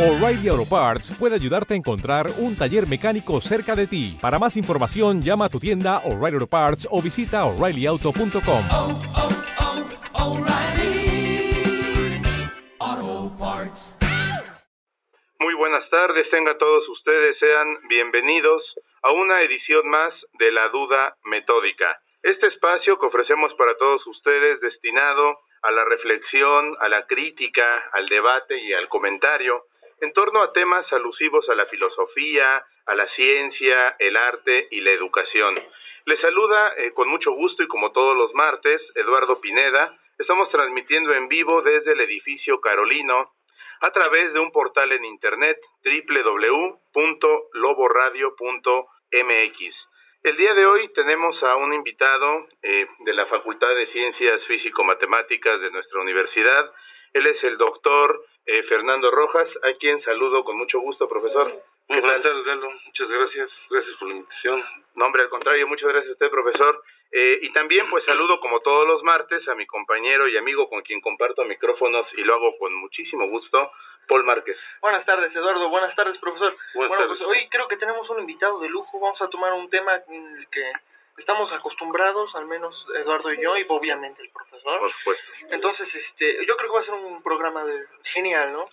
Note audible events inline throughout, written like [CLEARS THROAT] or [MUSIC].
O'Reilly Auto Parts puede ayudarte a encontrar un taller mecánico cerca de ti. Para más información, llama a tu tienda O'Reilly Auto Parts o visita oreillyauto.com. oh, oh, Parts. Muy buenas tardes, tengan todos ustedes, sean bienvenidos a una edición más de La Duda Metódica. Este espacio que ofrecemos para todos ustedes destinado a la reflexión, a la crítica, al debate y al comentario en torno a temas alusivos a la filosofía, a la ciencia, el arte y la educación. Les saluda eh, con mucho gusto y como todos los martes, Eduardo Pineda. Estamos transmitiendo en vivo desde el edificio Carolino a través de un portal en internet www.loboradio.mx. El día de hoy tenemos a un invitado eh, de la Facultad de Ciencias Físico-Matemáticas de nuestra universidad. Él es el doctor eh, Fernando Rojas, a quien saludo con mucho gusto, profesor. Muy buenas tardes, Lalo. Muchas gracias. Gracias por la invitación. No, hombre, al contrario, muchas gracias a usted, profesor. Eh, y también, pues, saludo como todos los martes a mi compañero y amigo con quien comparto micrófonos y lo hago con muchísimo gusto, Paul Márquez. Buenas tardes, Eduardo. Buenas tardes, profesor. Buenas bueno, tardes. pues hoy creo que tenemos un invitado de lujo. Vamos a tomar un tema en el que estamos acostumbrados, al menos Eduardo y yo, y obviamente el profesor. Por supuesto. Entonces, este, yo creo que va a ser un programa de, genial, ¿no?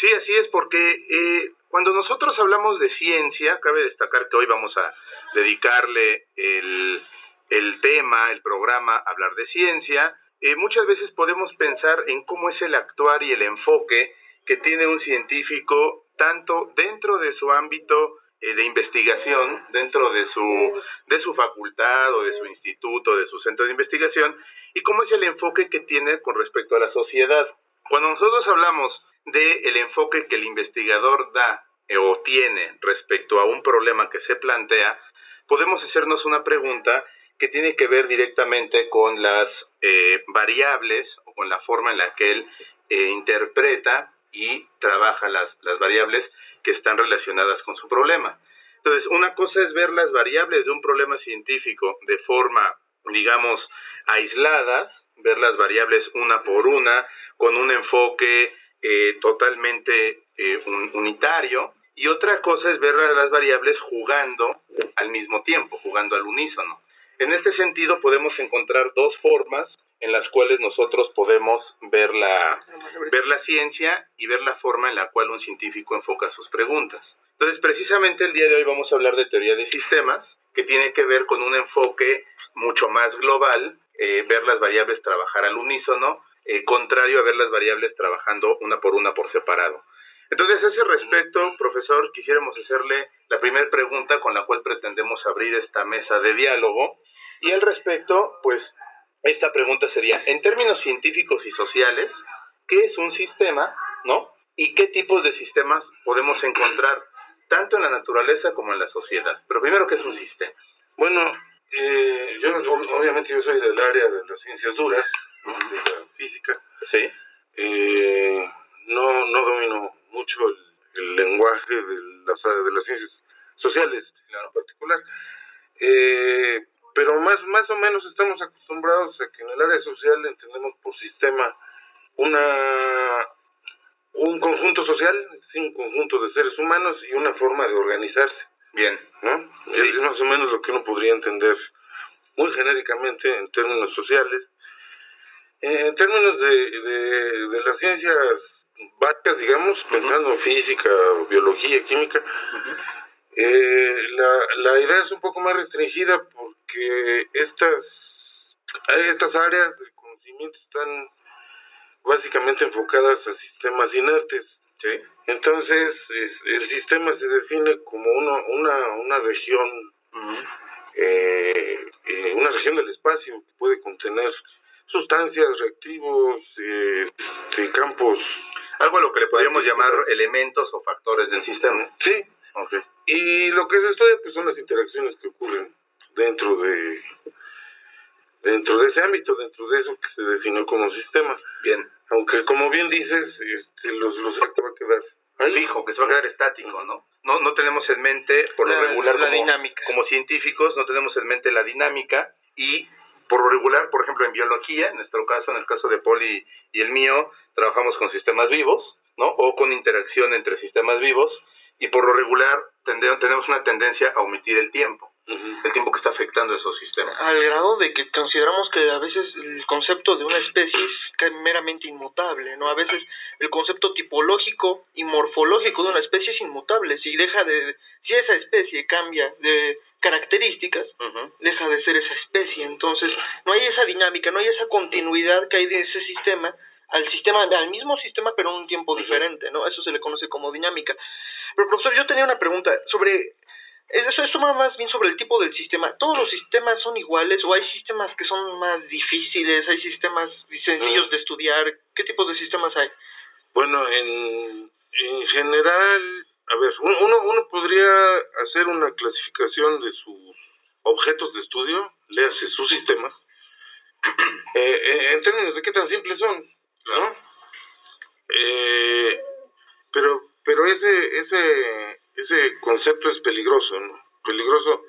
Sí, así es, porque eh, cuando nosotros hablamos de ciencia, cabe destacar que hoy vamos a dedicarle el, el tema, el programa, a hablar de ciencia. Eh, muchas veces podemos pensar en cómo es el actuar y el enfoque que tiene un científico tanto dentro de su ámbito de investigación, dentro de su, de su facultad o de su instituto, de su centro de investigación, y cómo es el enfoque que tiene con respecto a la sociedad. Cuando nosotros hablamos del el enfoque que el investigador da eh, o tiene respecto a un problema que se plantea, podemos hacernos una pregunta que tiene que ver directamente con las eh, variables o con la forma en la que él eh, interpreta y trabaja las, las variables que están relacionadas con su problema. Entonces, una cosa es ver las variables de un problema científico de forma, digamos, aisladas, ver las variables una por una, con un enfoque eh, totalmente eh, un, unitario, y otra cosa es ver las variables jugando al mismo tiempo, jugando al unísono. En este sentido, podemos encontrar dos formas en las cuales nosotros podemos ver la, ver la ciencia y ver la forma en la cual un científico enfoca sus preguntas. Entonces, precisamente el día de hoy vamos a hablar de teoría de sistemas, que tiene que ver con un enfoque mucho más global, eh, ver las variables trabajar al unísono, eh, contrario a ver las variables trabajando una por una por separado. Entonces, a ese respecto, profesor, quisiéramos hacerle la primera pregunta con la cual pretendemos abrir esta mesa de diálogo. Y al respecto, pues, esta pregunta sería, en términos científicos y sociales, ¿qué es un sistema, no? ¿Y qué tipos de sistemas podemos encontrar tanto en la naturaleza como en la sociedad? Pero primero, ¿qué es un sistema? Bueno, eh, yo ob- obviamente yo soy del área de las ciencias duras, ¿no? de la física. Sí. Eh, no, no domino mucho el, el lenguaje de las, de las ciencias sociales en particular. Eh, pero más, más o menos estamos acostumbrados a que en el área social entendemos por sistema una un conjunto social, sí, un conjunto de seres humanos y una forma de organizarse, Bien. ¿no? Es más o menos lo que uno podría entender muy genéricamente en términos sociales. Eh, En términos de, de, de las ciencias básicas, digamos, pensando en física, biología, química, eh, la, la idea es un poco más restringida porque estas, estas áreas de conocimiento están básicamente enfocadas a sistemas inertes. Sí. Entonces, es- el sistema se define como una, una, una región, eh, eh, una región del espacio que puede contener sustancias, reactivos, eh, este, campos. Algo a lo que le podríamos llamar elementos o factores del sistema. Sí, Okay. y lo que se estudia pues, son las interacciones que ocurren dentro de dentro de ese ámbito, dentro de eso que se definió como sistema. Bien. Aunque, como bien dices, este, los, los va a quedar ahí. Fijo, que se va a quedar estático, ¿no? No, no tenemos en mente, por lo La- regular, la como, dinámica. como científicos, no tenemos en mente la dinámica y por lo regular, por ejemplo, en biología, en nuestro caso, en el caso de Poli y el mío, trabajamos con sistemas vivos, con interacción entre sistemas vivos y por lo regular tenemos una tendencia a omitir el tiempo, el tiempo que está afectando esos sistemas. Al grado de que consideramos que a veces el concepto de una especie es meramente inmutable, ¿no? A veces el concepto tipológico y morfológico de una especie es inmutable. Si deja de, si esa especie cambia de características, deja de ser esa especie. Entonces, no hay esa dinámica, no hay esa continuidad que hay de ese sistema al sistema, al mismo sistema, pero en un tiempo diferente, ¿no? Eso se le conoce como dinámica. Pero, profesor, yo tenía una pregunta sobre... Eso, esto va más bien sobre el tipo del sistema. ¿Todos los sistemas son iguales o hay sistemas que son más difíciles? ¿Hay sistemas sencillos Mm. de estudiar? ¿Qué tipos de sistemas hay? Bueno, en, en general, a ver, uno, uno podría hacer una clasificación de sus objetos de estudio, léase sus sistemas, [CLEARS THROAT] eh, eh, en términos de qué tan simples son, ¿no? Eh, pero pero ese ese ese concepto es peligroso, ¿no? Peligroso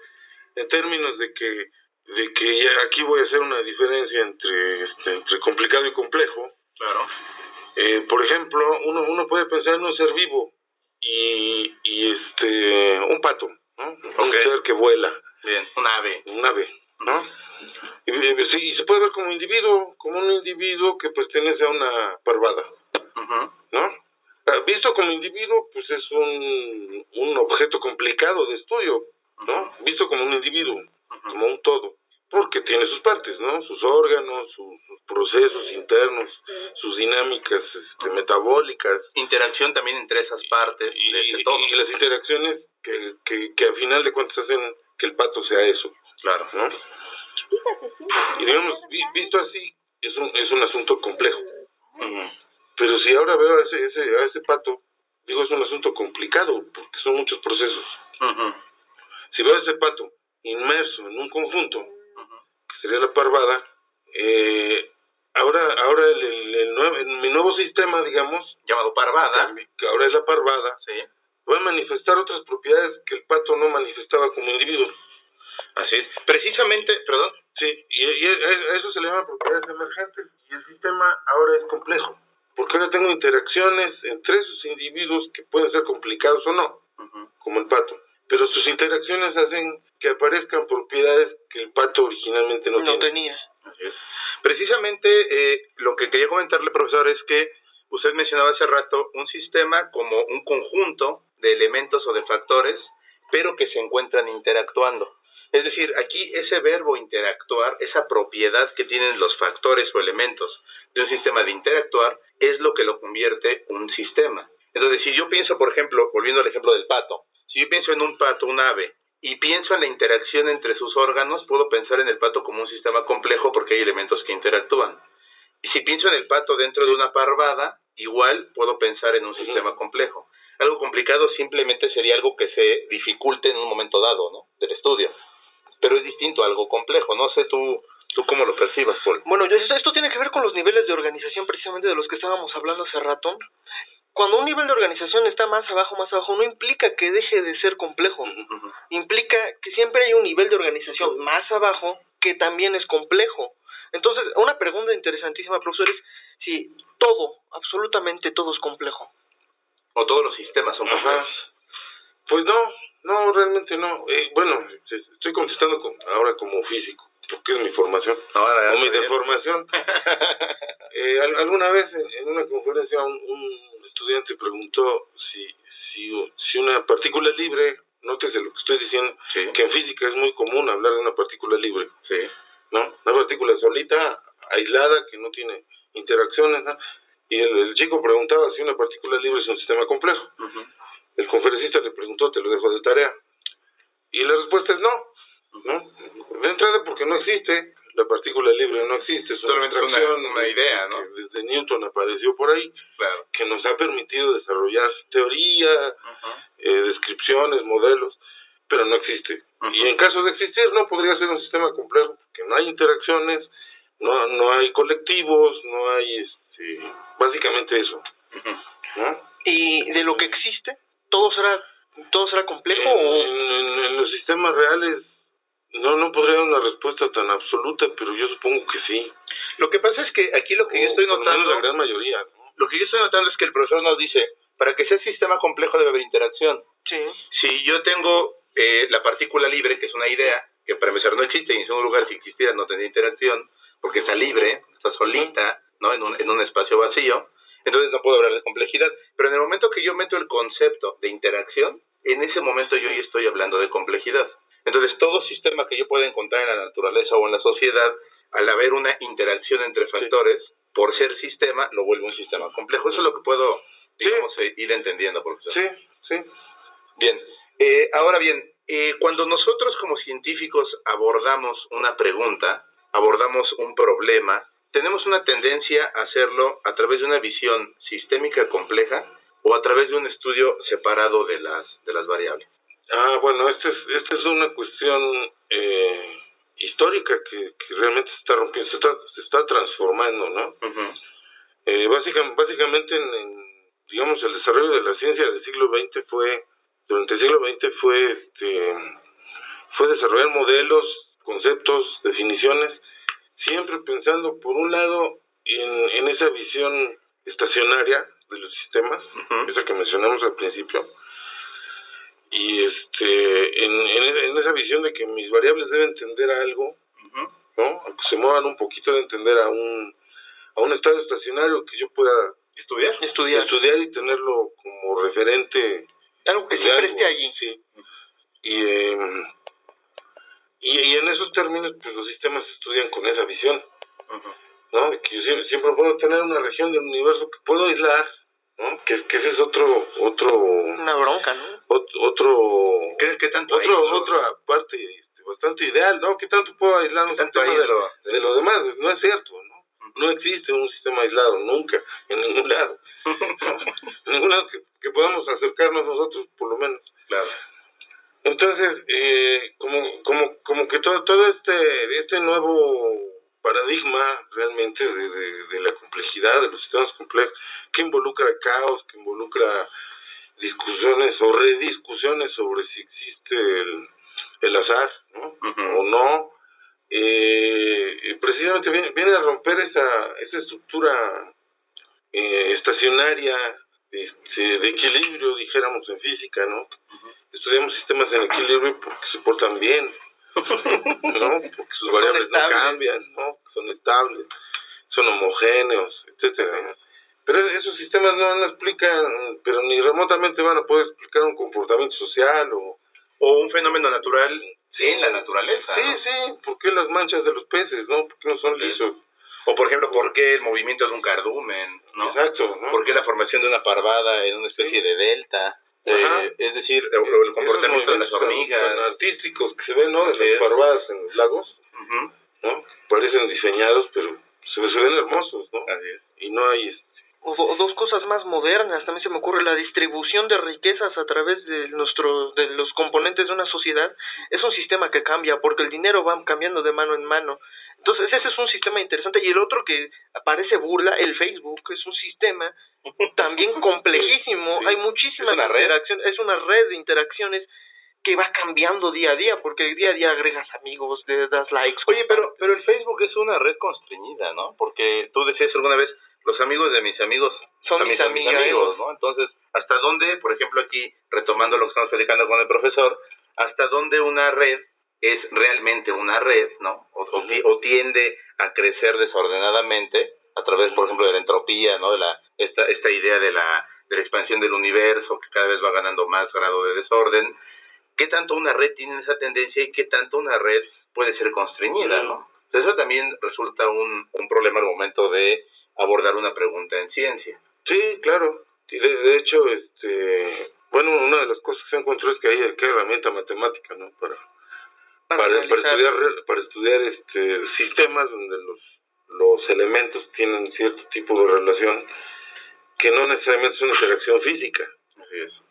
en términos de que de que ya aquí voy a hacer una diferencia entre este, entre complicado y complejo. Claro. Eh, por ejemplo, uno, uno puede pensar en un ser vivo y, y este un pato, ¿no? Un ser que vuela, Bien, un ave. un ave, ¿no? Y, y- sí, y se puede ver como individuo, como un individuo que pertenece a una parvada. ¿no? Ah, Visto como individuo, pues es un, un objeto complicado de estudio, ¿no? Visto como un individuo, como un todo, porque tiene sus partes, ¿no? Sus órganos, sus, sus procesos internos, sus dinámicas este, metabólicas Interacción también entre esas partes y, de y- todo. y las interacciones que, que, que al final de cuentas hacen que el pato sea eso, Claro. ¿no? Y digamos, vi- visto así, es un, es un asunto complejo. Ujú. Pero si ahora veo a ese, ese, a ese pato, digo, es un asunto complicado, porque son muchos procesos. Ujú. Si veo a ese pato inmerso en un conjunto, que sería la parvada, eh, ahora ahora el, el, el nuevo, en mi nuevo sistema, digamos, Llamado parvada. que ahora es la parvada, Sí. va a manifestar otras propiedades que el pato no manifestaba como individuo. Así es. Precisamente, perdón. Sí, y, y a a eso se le llama propiedades emergentes. Y el sistema ahora es complejo, porque ahora tengo interacciones entre esos individuos que pueden ser complicados o no, Ujú. como el pato. Pero sus interacciones hacen que aparezcan propiedades que el pato originalmente no, No tiene. tenía. Así es. Precisamente eh, lo que quería comentarle, profesor, es que usted mencionaba hace rato un sistema como un conjunto de elementos o de factores, pero que se encuentran interactuando. Es decir, aquí ese verbo interactuar, esa propiedad que tienen los factores o elementos de un sistema de interactuar, es lo que lo convierte un sistema. Entonces, si yo pienso, por ejemplo, volviendo al ejemplo del pato, si yo pienso en un pato, un ave, y pienso en la interacción entre sus órganos, puedo pensar en el pato como un sistema complejo porque hay elementos que interactúan. Y si pienso en el pato dentro de una parvada, igual puedo pensar en un sistema complejo. Algo complicado simplemente sería algo que se dificulte en un momento dado, ¿no? Del estudio. Pero es distinto a algo complejo. No sé tú, tú cómo lo percibas, Paul. Bueno, yo- esto, esto tiene que ver con los niveles de organización precisamente de los que estábamos hablando hace rato. Cuando un nivel de organización está más abajo, más abajo, no implica que deje de ser complejo. Implica que siempre hay un nivel de organización más abajo que también es complejo. Entonces, una pregunta interesantísima, profesor, es si todo, absolutamente todo es complejo. O todos los sistemas son complejos. Pues no, no, realmente no. Eh, bueno, se- estoy contestando con- ahora como físico, porque es mi formación. Ahora, deformación. [LAUGHS] Eh, al- alguna vez en, en una conferencia un, un estudiante preguntó si, si, si una partícula libre, nótese lo que estoy diciendo, Sí. que en física es muy común hablar de una partícula libre, Sí. ¿no? Una partícula solita, aislada, que no tiene interacciones, ¿no? Y el, el chico preguntaba si una partícula libre es un sistema complejo. Ujú. El conferencista le preguntó, te lo dejo de tarea. Y la respuesta es no, ¿no? De entrada porque no existe, la partícula libre no existe, es una Solamente una- una idea, ¿no? que desde Newton apareció por ahí, para que sea sistema complejo debe haber interacción. Sí. Si yo tengo eh, la partícula libre, que es una idea, que para empezar no existe, y en segundo lugar, si existiera no tendría interacción, porque está libre, está solita, ¿no? En un, en un espacio vacío, entonces no puedo hablar de complejidad. Pero en el momento que yo meto el concepto de interacción, en ese momento yo ya estoy hablando de complejidad. Entonces, todo sistema que yo pueda encontrar en la naturaleza o en la sociedad, al haber una interacción entre factores, ser sistema, lo vuelve un sistema complejo. Eso es lo que puedo, digamos, eh, ir entendiendo, profesor. Sí, sí. Bien. Eh, ahora bien, eh, cuando nosotros como científicos abordamos una pregunta, abordamos un problema, tenemos una tendencia a hacerlo a través de una visión sistémica compleja o a través de un estudio separado de las, de las variables. Ah, bueno, esta es, esta es una cuestión eh, histórica que, que realmente se está rompiendo, se está, se está transformando, ¿no? Eh, básica- básicamente, en, en, digamos, el desarrollo de la ciencia del siglo XX fue, durante el siglo XX fue, este, fue desarrollar modelos, conceptos, definiciones, siempre pensando, por un lado, en, en esa visión estacionaria de los sistemas, Ujú. esa que mencionamos al principio, y este, en, en, en esa visión de que mis variables deben tender a algo, Ujú. ¿no? Aunque se muevan un poquito de entender a un, a un estado estacionario que yo pueda ¿Estudiar? Estudiar. estudiar y tenerlo como referente Algo que de siempre algo, esté allí. sí. Y, eh, y, y en esos términos, pues los sistemas se estudian con esa visión, Ujú. ¿No? De que yo siempre, siempre puedo tener una región del universo que puedo aislar, ¿no? Que, que ese es otro, otro, Una bronca, ¿no? otro, otro, ¿Qué, qué tanto otro, otra parte este, bastante ideal, ¿no? ¿Qué tanto puedo aislar un ¿Qué tanto sistema de, de lo demás? No es cierto, ¿no? No existe un sistema aislado, nunca, [LAUGHS] en ningún lado. En [LAUGHS] ningún lado que, que podamos acercarnos nosotros, por lo menos. Claro. Entonces, eh, como, como, como que todo, todo este, este nuevo paradigma de, de, de la complejidad de los sistemas complejos, que involucra caos, que involucra discusiones o rediscusiones sobre si existe el, el azar. O no, eh, precisamente viene, viene a romper esa, esa estructura eh, estacionaria este, de equilibrio, dijéramos en física, ¿no? Estudiamos sistemas en equilibrio porque se portan bien, [LAUGHS] ¿no? Porque sus variables no cambian, ¿no? Son estables, son homogéneos, etcétera. ¿no? Pero esos sistemas no, no explican, pero ni remotamente van a poder explicar un comportamiento social o... O un fenómeno natural en la naturaleza. Sí, ¿no? sí, ¿por qué las manchas de los peces, no? ¿Por qué no son Sí. lisos? O por ejemplo, ¿por qué el movimiento de un cardumen? ¿no? Exacto, ¿no? ¿Por qué la formación de una parvada en una especie de delta? Ajá. Eh, es decir, o- o el Esos comportamiento de las movimientos tan- hormigas. tan artísticos que se ven, ¿no? Así De es. las parvadas en los lagos, Ujú. ¿no? Parecen diseñados, pero se, se ven hermosos, ¿no? Así es. Y no hay... este, O, do- dos cosas más modernas, también se me ocurre la distribución de riquezas a través de nuestro de los componentes de una sociedad es un sistema que cambia porque el dinero va cambiando de mano en mano. Entonces ese es un sistema interesante y el otro que parece burla, el Facebook, es un sistema también [LAUGHS] complejísimo, Sí. hay muchísimas Es una red. interacciones, es una red de interacciones que va cambiando día a día porque día a día agregas amigos, le das likes. Oye, pero, pero el Facebook es una red constreñida, ¿no? Porque tú decías alguna vez, los amigos de mis amigos Son mis mis amigos. amigos, ¿no? Entonces, ¿hasta dónde, por ejemplo, aquí, retomando lo que estamos platicando con el profesor, hasta dónde una red es realmente una red, ¿no? O, o ti- o tiende a crecer desordenadamente a través, por ejemplo, de la entropía, ¿no? De la esta esta idea de la de la expansión del universo que cada vez va ganando más grado de desorden. ¿Qué tanto una red tiene esa tendencia y qué tanto una red puede ser constreñida, ¿no? Entonces, eso también resulta un, un problema al momento de abordar una pregunta en ciencia. Sí, claro. Y de, de hecho, este... Bueno, una de las cosas que se encontró es que hay que herramienta matemática, ¿no? Para, para, para estudiar para estudiar este sistemas donde los los elementos tienen cierto tipo de relación que no necesariamente es una interacción física.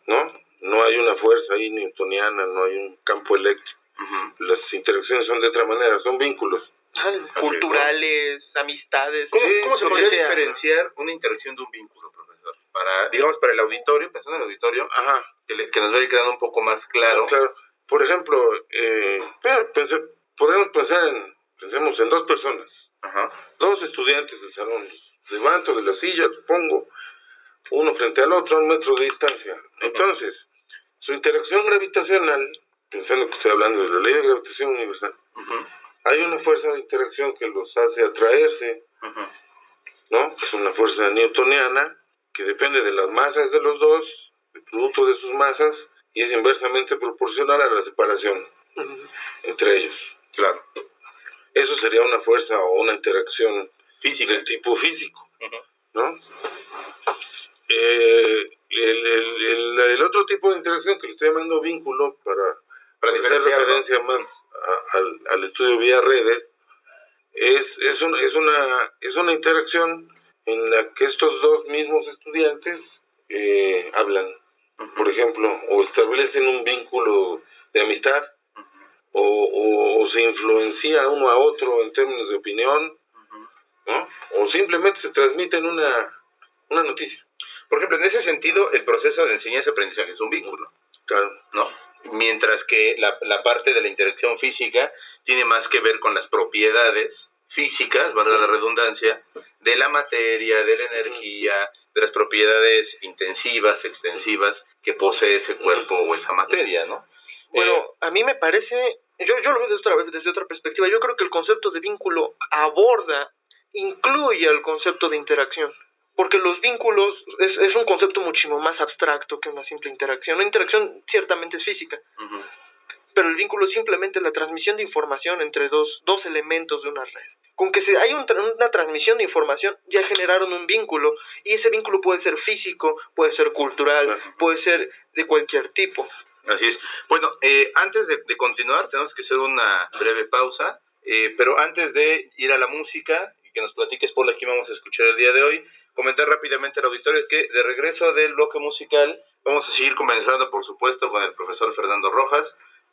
¿no? No hay una fuerza ahí newtoniana, no hay un campo eléctrico. Las interacciones son de otra manera, son vínculos. Ah, culturales, amistades. ¿Cómo, sí, cómo se podría diferenciar una interacción de un vínculo, profesor? Para, digamos, para el auditorio, pensando en el auditorio, Ajá, que, le- que nos vaya quedando un poco más claro. claro. Por ejemplo, eh, pensé- podemos pensar en, pensemos en dos personas, Ajá. dos estudiantes del salón. Levanto de la silla, pongo uno frente al otro a un metro de distancia. Entonces, su interacción gravitacional, pensando que estoy hablando de la ley de gravitación universal, hay una fuerza de interacción que los hace atraerse, ¿no? Es una fuerza newtoniana que depende de las masas de los dos, el producto de sus masas, y es inversamente proporcional a la separación entre ellos. Claro. Eso sería una fuerza o una interacción física del tipo físico, ¿no? Eh, el, el, el, el otro tipo de interacción que le estoy llamando vínculo para, para hacer referencia más a- al, al estudio vía redes es es, un, es una es una interacción en la que estos dos mismos estudiantes eh, hablan por ejemplo o establecen un vínculo de amistad o, o, o se influencia uno a otro en términos de opinión ¿no? o simplemente se transmiten una una noticia. Por ejemplo, en ese sentido, el proceso de enseñanza-aprendizaje es un vínculo, claro. ¿no? Mientras que la, la parte de la interacción física tiene más que ver con las propiedades físicas, valga la redundancia, de la materia, de la energía, de las propiedades intensivas, extensivas que posee ese cuerpo o esa materia, ¿no? Bueno, Eh, a mí me parece, yo, yo lo veo desde otra, desde otra perspectiva. Yo creo que el concepto de vínculo aborda, incluye el concepto de interacción. Porque los vínculos es, es un concepto muchísimo más abstracto que una simple interacción. Una interacción ciertamente es física. Pero el vínculo es simplemente la transmisión de información entre dos, dos elementos de una red. Con que se hay un una transmisión de información, ya generaron un vínculo, y ese vínculo puede ser físico, puede ser cultural, puede ser de cualquier tipo. Así es. Bueno, eh, antes de, de continuar, tenemos que hacer una breve pausa, eh, pero antes de ir a la música y que nos platiques por aquí vamos a escuchar el día de hoy, comentar rápidamente al auditorio que de regreso del bloque musical vamos a seguir comenzando, por supuesto, con el profesor Fernando Rojas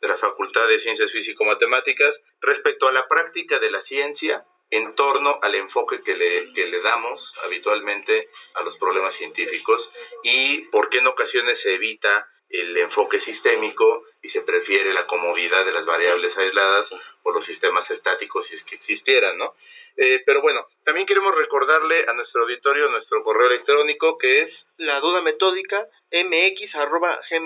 de la Facultad de Ciencias Físico-Matemáticas respecto a la práctica de la ciencia en torno al enfoque que le, que le damos habitualmente a los problemas científicos y por qué en ocasiones se evita el enfoque sistémico y se prefiere la comodidad de las variables aisladas o los sistemas estáticos si es que existieran, ¿no? Eh, pero bueno, también queremos recordarle a nuestro auditorio nuestro correo electrónico que es La duda metódica mx.gmail.com.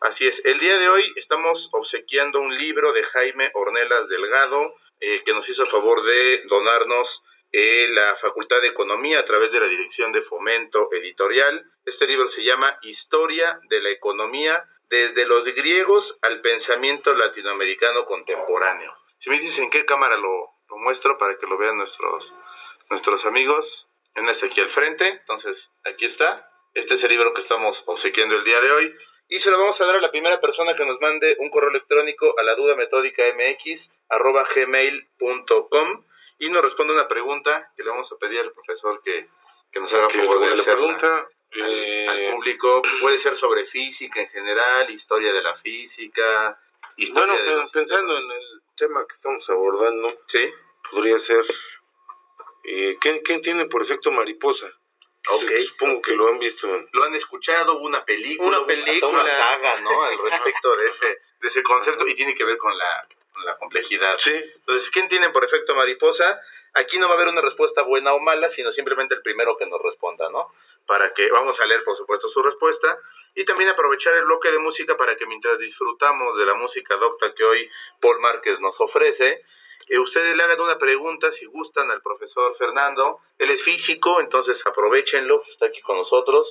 Así es, el día de hoy estamos obsequiando un libro de Jaime Ornelas Delgado, eh, que nos hizo el favor de donarnos eh, la Facultad de Economía a través de la Dirección de Fomento Editorial. Este libro se llama Historia de la Economía desde los griegos al pensamiento latinoamericano contemporáneo. Si me dices en qué cámara lo, lo muestro para que lo vean nuestros, nuestros amigos, en este aquí al frente, entonces aquí está. Este es el libro que estamos obsequiando el día de hoy. Y se lo vamos a dar a la primera persona que nos mande un correo electrónico a la duda metódica mx arroba gmail.com y nos responde una pregunta que le vamos a pedir al profesor que, que nos haga favor de la pregunta al, eh, al público. Puede ser sobre física en general, historia de la física, historia bueno de pe- los- pensando en el tema que estamos abordando Sí, podría ser eh, ¿quién, quién tiene por efecto mariposa ok. supongo que lo han visto Lo han escuchado, hubo una película, Una película. una saga, ¿no? [LAUGHS] Al respecto de ese, de ese concepto y tiene que ver con la, con la complejidad. sí Entonces, ¿quién tiene por efecto mariposa? Aquí no va a haber una respuesta buena o mala, sino simplemente el primero que nos responda, ¿no? Para que vamos a leer, por supuesto, su respuesta y también aprovechar el bloque de música para que mientras disfrutamos de la música docta que hoy Paul Márquez nos ofrece, eh, ustedes le hagan una pregunta si gustan al profesor Fernando. Él es físico, entonces aprovechenlo, está aquí con nosotros.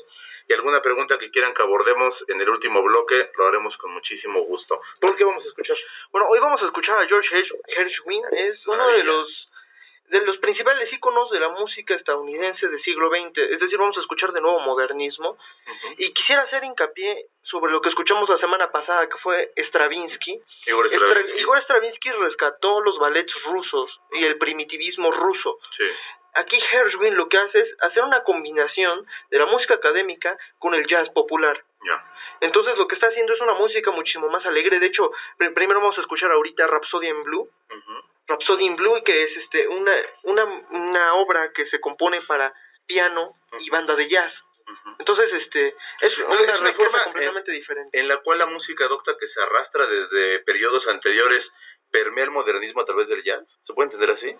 Y alguna pregunta que quieran que abordemos en el último bloque, lo haremos con muchísimo gusto. ¿Por qué vamos a escuchar? Bueno, hoy vamos a escuchar a George Hersh- Gershwin, es uno de los de los principales íconos de la música estadounidense del siglo XX, es decir, vamos a escuchar de nuevo modernismo, y quisiera hacer hincapié sobre lo que escuchamos la semana pasada, que fue Stravinsky. Igor Stra- Stravinsky. Igor Stravinsky rescató los ballets rusos y el primitivismo ruso. Sí. Aquí Gershwin lo que hace es hacer una combinación de la música académica con el jazz popular. Entonces lo que está haciendo es una música muchísimo más alegre. De hecho, pr- primero vamos a escuchar ahorita Rhapsody in Blue. Ujú. Rhapsody in Blue, que es este una, una, una obra que se compone para piano y banda de jazz. Entonces, este, es una, es una riqueza forma, completamente diferente. en la cual la música docta que se arrastra desde periodos anteriores permea el modernismo a través del jazz. ¿Se puede entender así?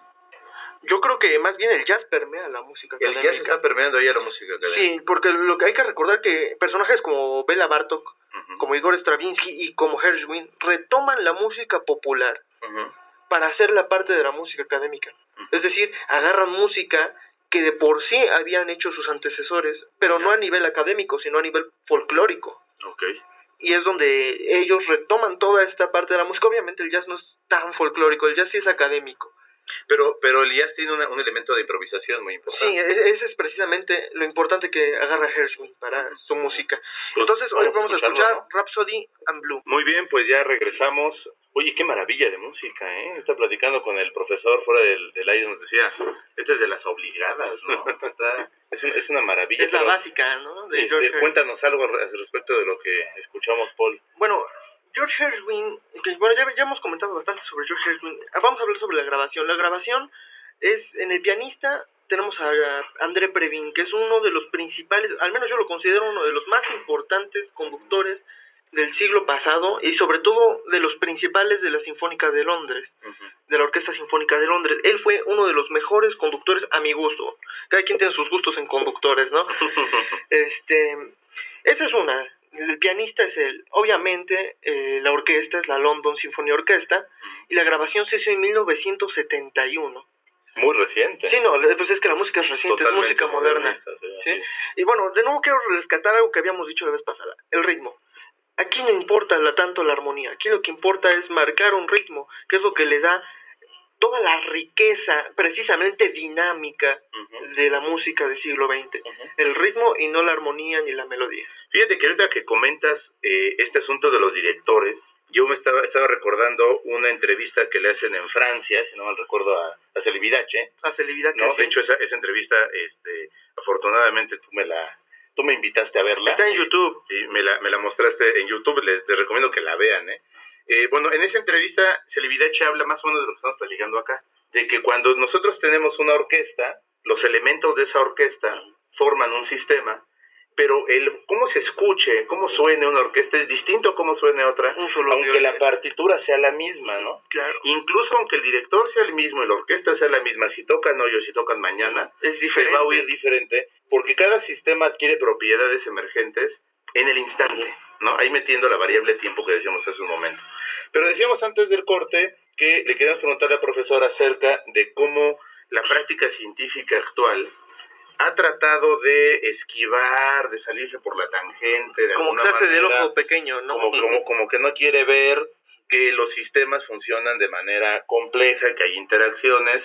Yo creo que más bien el jazz permea la música El jazz académica. está permeando ahí a la música académica. Sí, porque lo que hay que recordar que personajes como Bela Bartok, Ujú, como Igor Stravinsky y como Gershwin retoman la música popular ujú. Para hacerla parte de la música académica. Es decir, agarran música que de por sí habían hecho sus antecesores, pero no a nivel académico, sino a nivel folclórico. Ok. Y es donde ellos retoman toda esta parte de la música. Obviamente el jazz no es tan folclórico, el jazz sí es académico. Pero, pero el jazz tiene una- un elemento de improvisación muy Sí, importante. e- ese es precisamente lo importante que agarra Gershwin para su música. Entonces, hoy vamos a escuchar ¿no? Rhapsody and Blue. Muy bien, pues ya regresamos. Oye, qué maravilla de música, ¿eh? Está platicando con el profesor fuera del, del aire, nos decía, esta es de las obligadas, ¿no? [LAUGHS] Está, es, un- es una maravilla. Es la básica, ¿no? De este, cuéntanos algo al respecto de lo que escuchamos, Paul. Bueno, George Gershwin, que, bueno, ya, ya hemos comentado bastante sobre George Gershwin. Ah, Vamos a hablar sobre la grabación. La grabación es, en el pianista tenemos a André Previn, que es uno de los principales, al menos yo lo considero uno de los más importantes conductores del siglo pasado y sobre todo de los principales de la Sinfónica de Londres, de la Orquesta Sinfónica de Londres. Él fue uno de los mejores conductores a mi gusto. Cada quien tiene sus gustos en conductores, ¿no? [LAUGHS] Este, esa es una. El pianista es él. Obviamente, eh, la orquesta es la London Symphony Orchestra y la grabación se hizo en 1971. Muy reciente. Sí, no, pues es que la música es reciente, es música moderna. sí. Y bueno, de nuevo quiero rescatar algo que habíamos dicho la vez pasada, el ritmo. Aquí no importa la, tanto la armonía, aquí lo que importa es marcar un ritmo, que es lo que le da toda la riqueza, precisamente dinámica, de la música del siglo XX. El ritmo y no la armonía ni la melodía. Fíjate que ahorita que comentas eh, este asunto de los directores, yo me estaba, estaba recordando una entrevista que le hacen en Francia, si no mal recuerdo, a, a Celibidache, A Celibidache, ¿no? sí. De hecho, esa, esa entrevista, este, afortunadamente tú me la, tú me invitaste a verla. Está en YouTube. Y me la, me la mostraste en YouTube, les, les recomiendo que la vean, ¿eh? Eh, bueno, en esa entrevista, Celibidache habla más o menos de lo que estamos platicando acá, de que cuando nosotros tenemos una orquesta, los elementos de esa orquesta forman un sistema, pero el cómo se escuche, cómo suene una orquesta es distinto a cómo suene otra, aunque la partitura sea la misma, ¿no? Claro. Incluso aunque el director sea el mismo y la orquesta sea la misma, si tocan hoy o si tocan mañana, Es se diferente. va a oír diferente, porque cada sistema adquiere propiedades emergentes en el instante, ¿no? Ahí metiendo la variable tiempo que decíamos hace un momento. Pero decíamos antes del corte que le queríamos preguntarle al profesor acerca de cómo la práctica científica actual ha tratado de esquivar, de salirse por la tangente, de Como alguna clase manera, ojo pequeño, ¿no? como, como, como que no quiere ver que los sistemas funcionan de manera compleja, que hay interacciones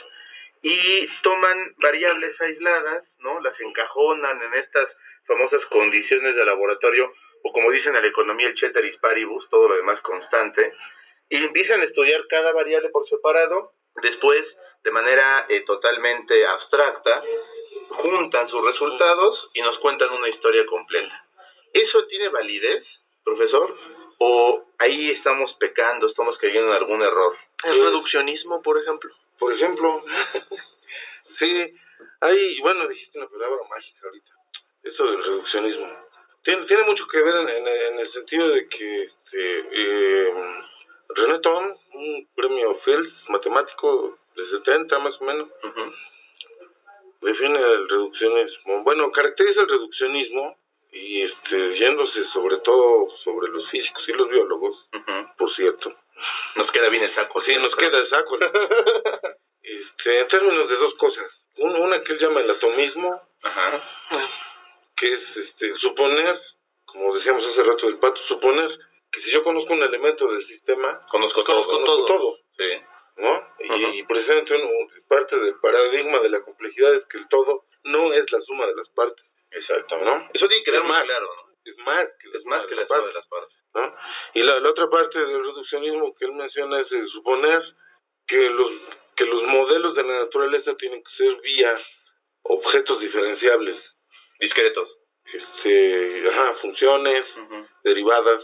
y toman variables aisladas, ¿no? Las encajonan en estas famosas condiciones de laboratorio o como dicen en la economía el ceteris paribus, todo lo demás constante, y empiezan a estudiar cada variable por separado, después de manera eh, totalmente abstracta, juntan sus resultados y nos cuentan una historia completa. ¿Eso tiene validez, profesor? ¿O ahí estamos pecando, estamos cayendo en algún error? El reduccionismo, por ejemplo. Por ejemplo, [LAUGHS] sí, hay, bueno, dijiste una palabra mágica ahorita, eso del reduccionismo. Tiene, tiene mucho que ver en, en- en el sentido de que este, eh, René Thom, un premio Fields matemático de 70 más o menos, define el reduccionismo. Bueno, caracteriza el reduccionismo y este, yéndose sobre todo sobre los físicos y los biólogos, por cierto. Nos queda bien el saco. Sí, nos queda el saco. [LAUGHS] este, en términos de dos cosas. Un- Una que él llama el atomismo, Ajá. que es este, suponer, como decíamos hace rato del pato, suponer que si yo conozco un elemento del sistema, Conozco, conozco todo. todo, todo, Sí. ¿no? Y, Ajá. y precisamente uno- parte del paradigma de la complejidad es que el todo no es la suma de las partes, Exacto. ¿no? Eso tiene que quedar más, claro, ¿no? Es más que, Es más que la suma de las partes. ¿No? Y la, la otra parte del reduccionismo que él menciona es el suponer que los que los modelos de la naturaleza tienen que ser vía objetos diferenciables, Discretos. este, ajá, funciones, derivadas,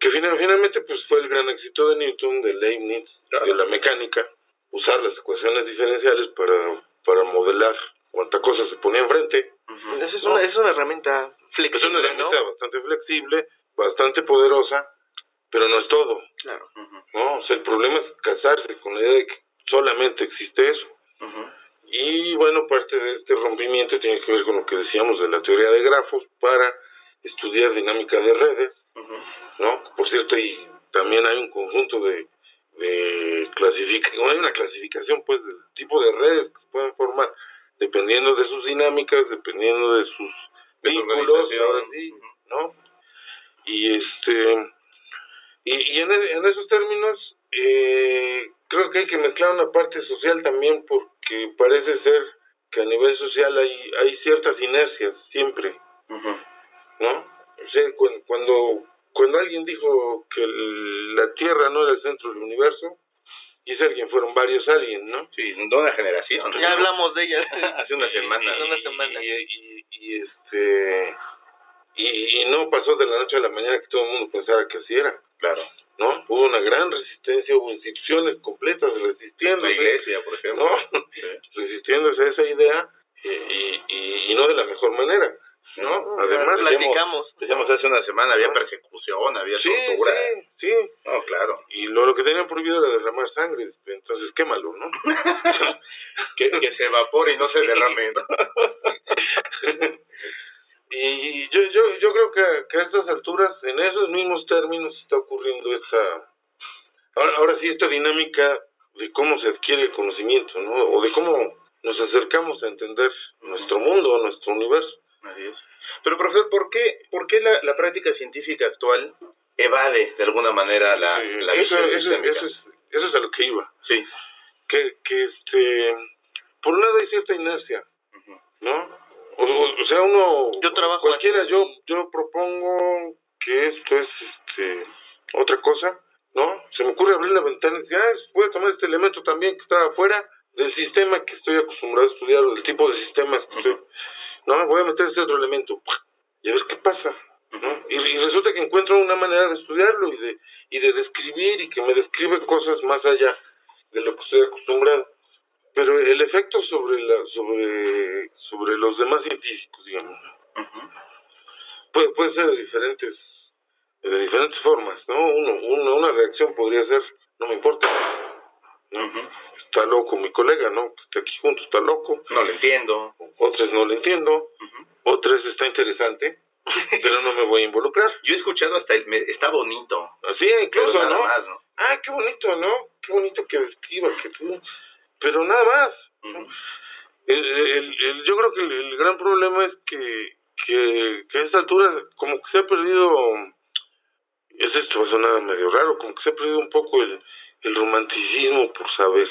que final- finalmente pues fue el gran éxito de Newton, de Leibniz, Claro. de la mecánica, usar las ecuaciones diferenciales para, para modelar cuánta cosa se ponía enfrente. Ujú. Esa es una, es una herramienta Es una flexible, ¿no? herramienta bastante flexible, bastante poderosa, pero no es todo. Claro. Ujú. No, o sea, el problema es casarse con la idea de que solamente existe eso. Y bueno, parte de este rompimiento tiene que ver con lo que decíamos de la teoría de grafos para estudiar dinámica de redes, ¿no? Por cierto, y también hay un conjunto de, de clasificación, hay una clasificación pues del tipo de redes que se pueden formar dependiendo de sus dinámicas, dependiendo de sus De su vínculos, organización. ahora sí, ¿no? Y este y, y en, e- en esos términos eh, creo una parte social también porque parece ser que a nivel social hay hay ciertas inercias siempre, ¿no? O sea, cu- cuando cuando alguien dijo que el- la Tierra no era el centro del universo, y ese alguien fueron varios alguien, ¿no? Sí, de una generación. Ya hablamos de ella. [LAUGHS] Hace una semana. Hace una semana. Y, este y, y no pasó de la noche a la mañana que todo el mundo pensara que así era, Claro. ¿no? Hubo una gran resistencia, hubo instituciones completas resistiendo La iglesia, por ejemplo. ¿no? Sí. resistiéndose a esa idea y, y, y- y no de la mejor manera, ¿no? Además, platicamos. Decíamos hace una semana, había persecución, había sí, tortura. sí, sí, No, claro. y lo, lo que tenían prohibido era derramar sangre, entonces quémalo, ¿no? que, que se evapore y no se derrame. y yo, yo, yo creo que, que a estas alturas, en esos mismos términos, está ocurriendo esta, ahora, ahora sí, esta dinámica de cómo se adquiere el conocimiento, ¿no? O de cómo nos acercamos a entender nuestro mundo, nuestro universo. Así es. Pero, profesor, ¿por qué, por qué la, la práctica científica actual evade de alguna manera la, Sí, la eso, visión eso, sistémica? eso es, eso es a lo que iba. Sí. Que, que este, por un lado hay cierta inercia, ¿no? O, sea, uno, Yo trabajo cualquiera, yo, yo propongo que esto es, este, otra cosa, ¿no? Se me ocurre abrir la ventana y decir, ah, voy a tomar este elemento también que está afuera del sistema que estoy acostumbrado a estudiar, o del tipo de sistemas que estoy, no, voy a meter este otro elemento, y a ver qué pasa, ¿no? Y, y resulta que encuentro una manera de estudiarlo y de, y de describir y que me describe cosas más allá de lo que estoy acostumbrado. Pero el efecto sobre la, sobre, sobre los demás científicos, digamos, puede, puede ser de diferentes, de diferentes formas, ¿no? Uno, uno, una reacción podría ser, no me importa. Está loco mi colega, ¿no? Que está aquí junto, está loco. No lo entiendo. Otras no lo entiendo. Otras está interesante, pero no me voy a involucrar. [LAUGHS] Yo he escuchado hasta el... me- está bonito. Así incluso, pero nada ¿no? más, ¿no? Ah, qué bonito, ¿no? Qué bonito que describa, que tú... Pero nada más. El, el, el- yo creo que el, el gran problema es que, que, que a esta altura como que se ha perdido, es esto va a sonar medio raro, como que se ha perdido un poco el, el romanticismo por saber.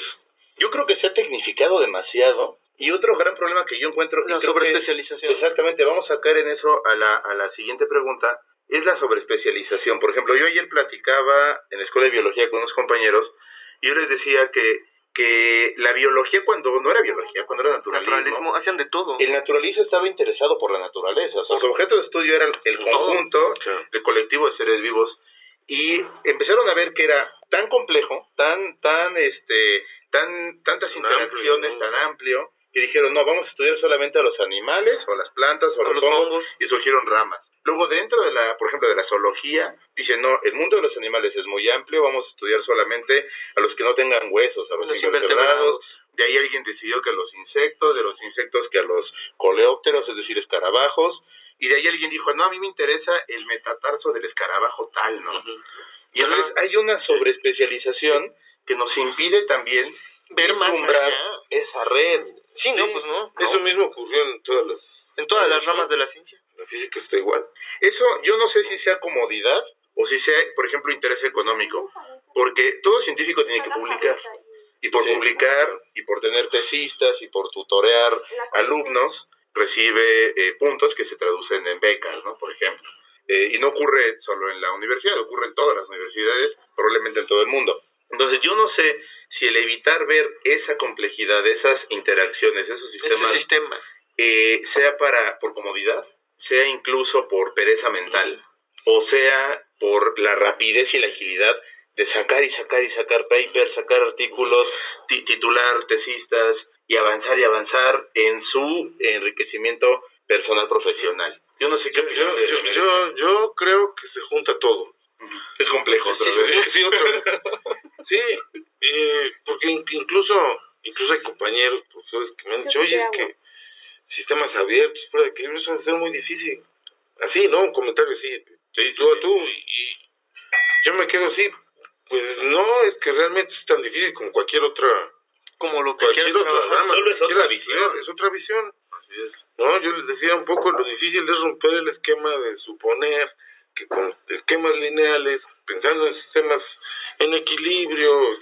Yo creo que se ha tecnificado demasiado. Y otro gran problema que yo encuentro... La sobreespecialización. Exactamente, vamos a caer en eso a la, a la siguiente pregunta. Es la sobreespecialización. Por ejemplo, yo ayer platicaba en la escuela de biología con unos compañeros y yo les decía que, que la biología cuando no era biología, cuando era naturalismo, Naturalismo, hacían de todo. el naturalista estaba interesado por la naturaleza. O sea, su objeto de estudio era el, conjunto, Claro. el colectivo de seres vivos y empezaron a ver que era tan complejo, tan tan este tan tantas Tan interacciones, amplio, ¿no? tan amplio que dijeron, "No, vamos a estudiar solamente a los animales o a las plantas o a los, los hongos", hongos. y surgieron ramas. Luego dentro de la, por ejemplo, de la zoología, dicen, "No, el mundo de los animales es muy amplio, vamos a estudiar solamente a los no tengan huesos, a los, Los invertebrados." De ahí alguien decidió que a los insectos, de los insectos que a los coleópteros, es decir, escarabajos, y de ahí alguien dijo, no, a mí me interesa el metatarso del escarabajo tal, ¿no? Y entonces hay una sobreespecialización que nos impide también Ver más esa red. Sí, no, pues no. Eso mismo ocurrió en todas las... En todas las ramas de la ciencia. La física está igual. Eso yo no sé si sea comodidad o si sea, por ejemplo, interés económico, científico tiene que publicar. Y por Sí. publicar, y por tener tesistas, y por tutorear alumnos, recibe eh, puntos que se traducen en becas, ¿no? Por ejemplo. Eh, y no ocurre solo en la universidad, ocurre en todas las universidades, probablemente en todo el mundo. Entonces yo no sé si el evitar ver esa complejidad, esas interacciones, esos sistemas, Ese sistema. eh, sea para por comodidad, sea incluso por pereza mental, o sea por la rapidez y la agilidad y sacar y sacar papers, sacar artículos, titular tesistas y avanzar y avanzar en su enriquecimiento personal profesional. Yo no sé qué. Yo, yo, yo, creo que se junta todo. Es complejo sí. Sí, sí [LAUGHS] eh, porque incluso incluso hay compañeros, profesores que me han dicho, oye, es que sistemas abiertos, fuera de equilibrio, eso va a ser muy difícil. Así, ¿no? Un comentario así, sí, tú a tú. Y, yo me quedo así, realmente es tan difícil como cualquier otra Como lo que cualquier otra rama, es otra visión. es otra visión. Así es. No, yo les decía un poco lo difícil es romper el esquema de suponer que con esquemas lineales, pensando en sistemas en equilibrio,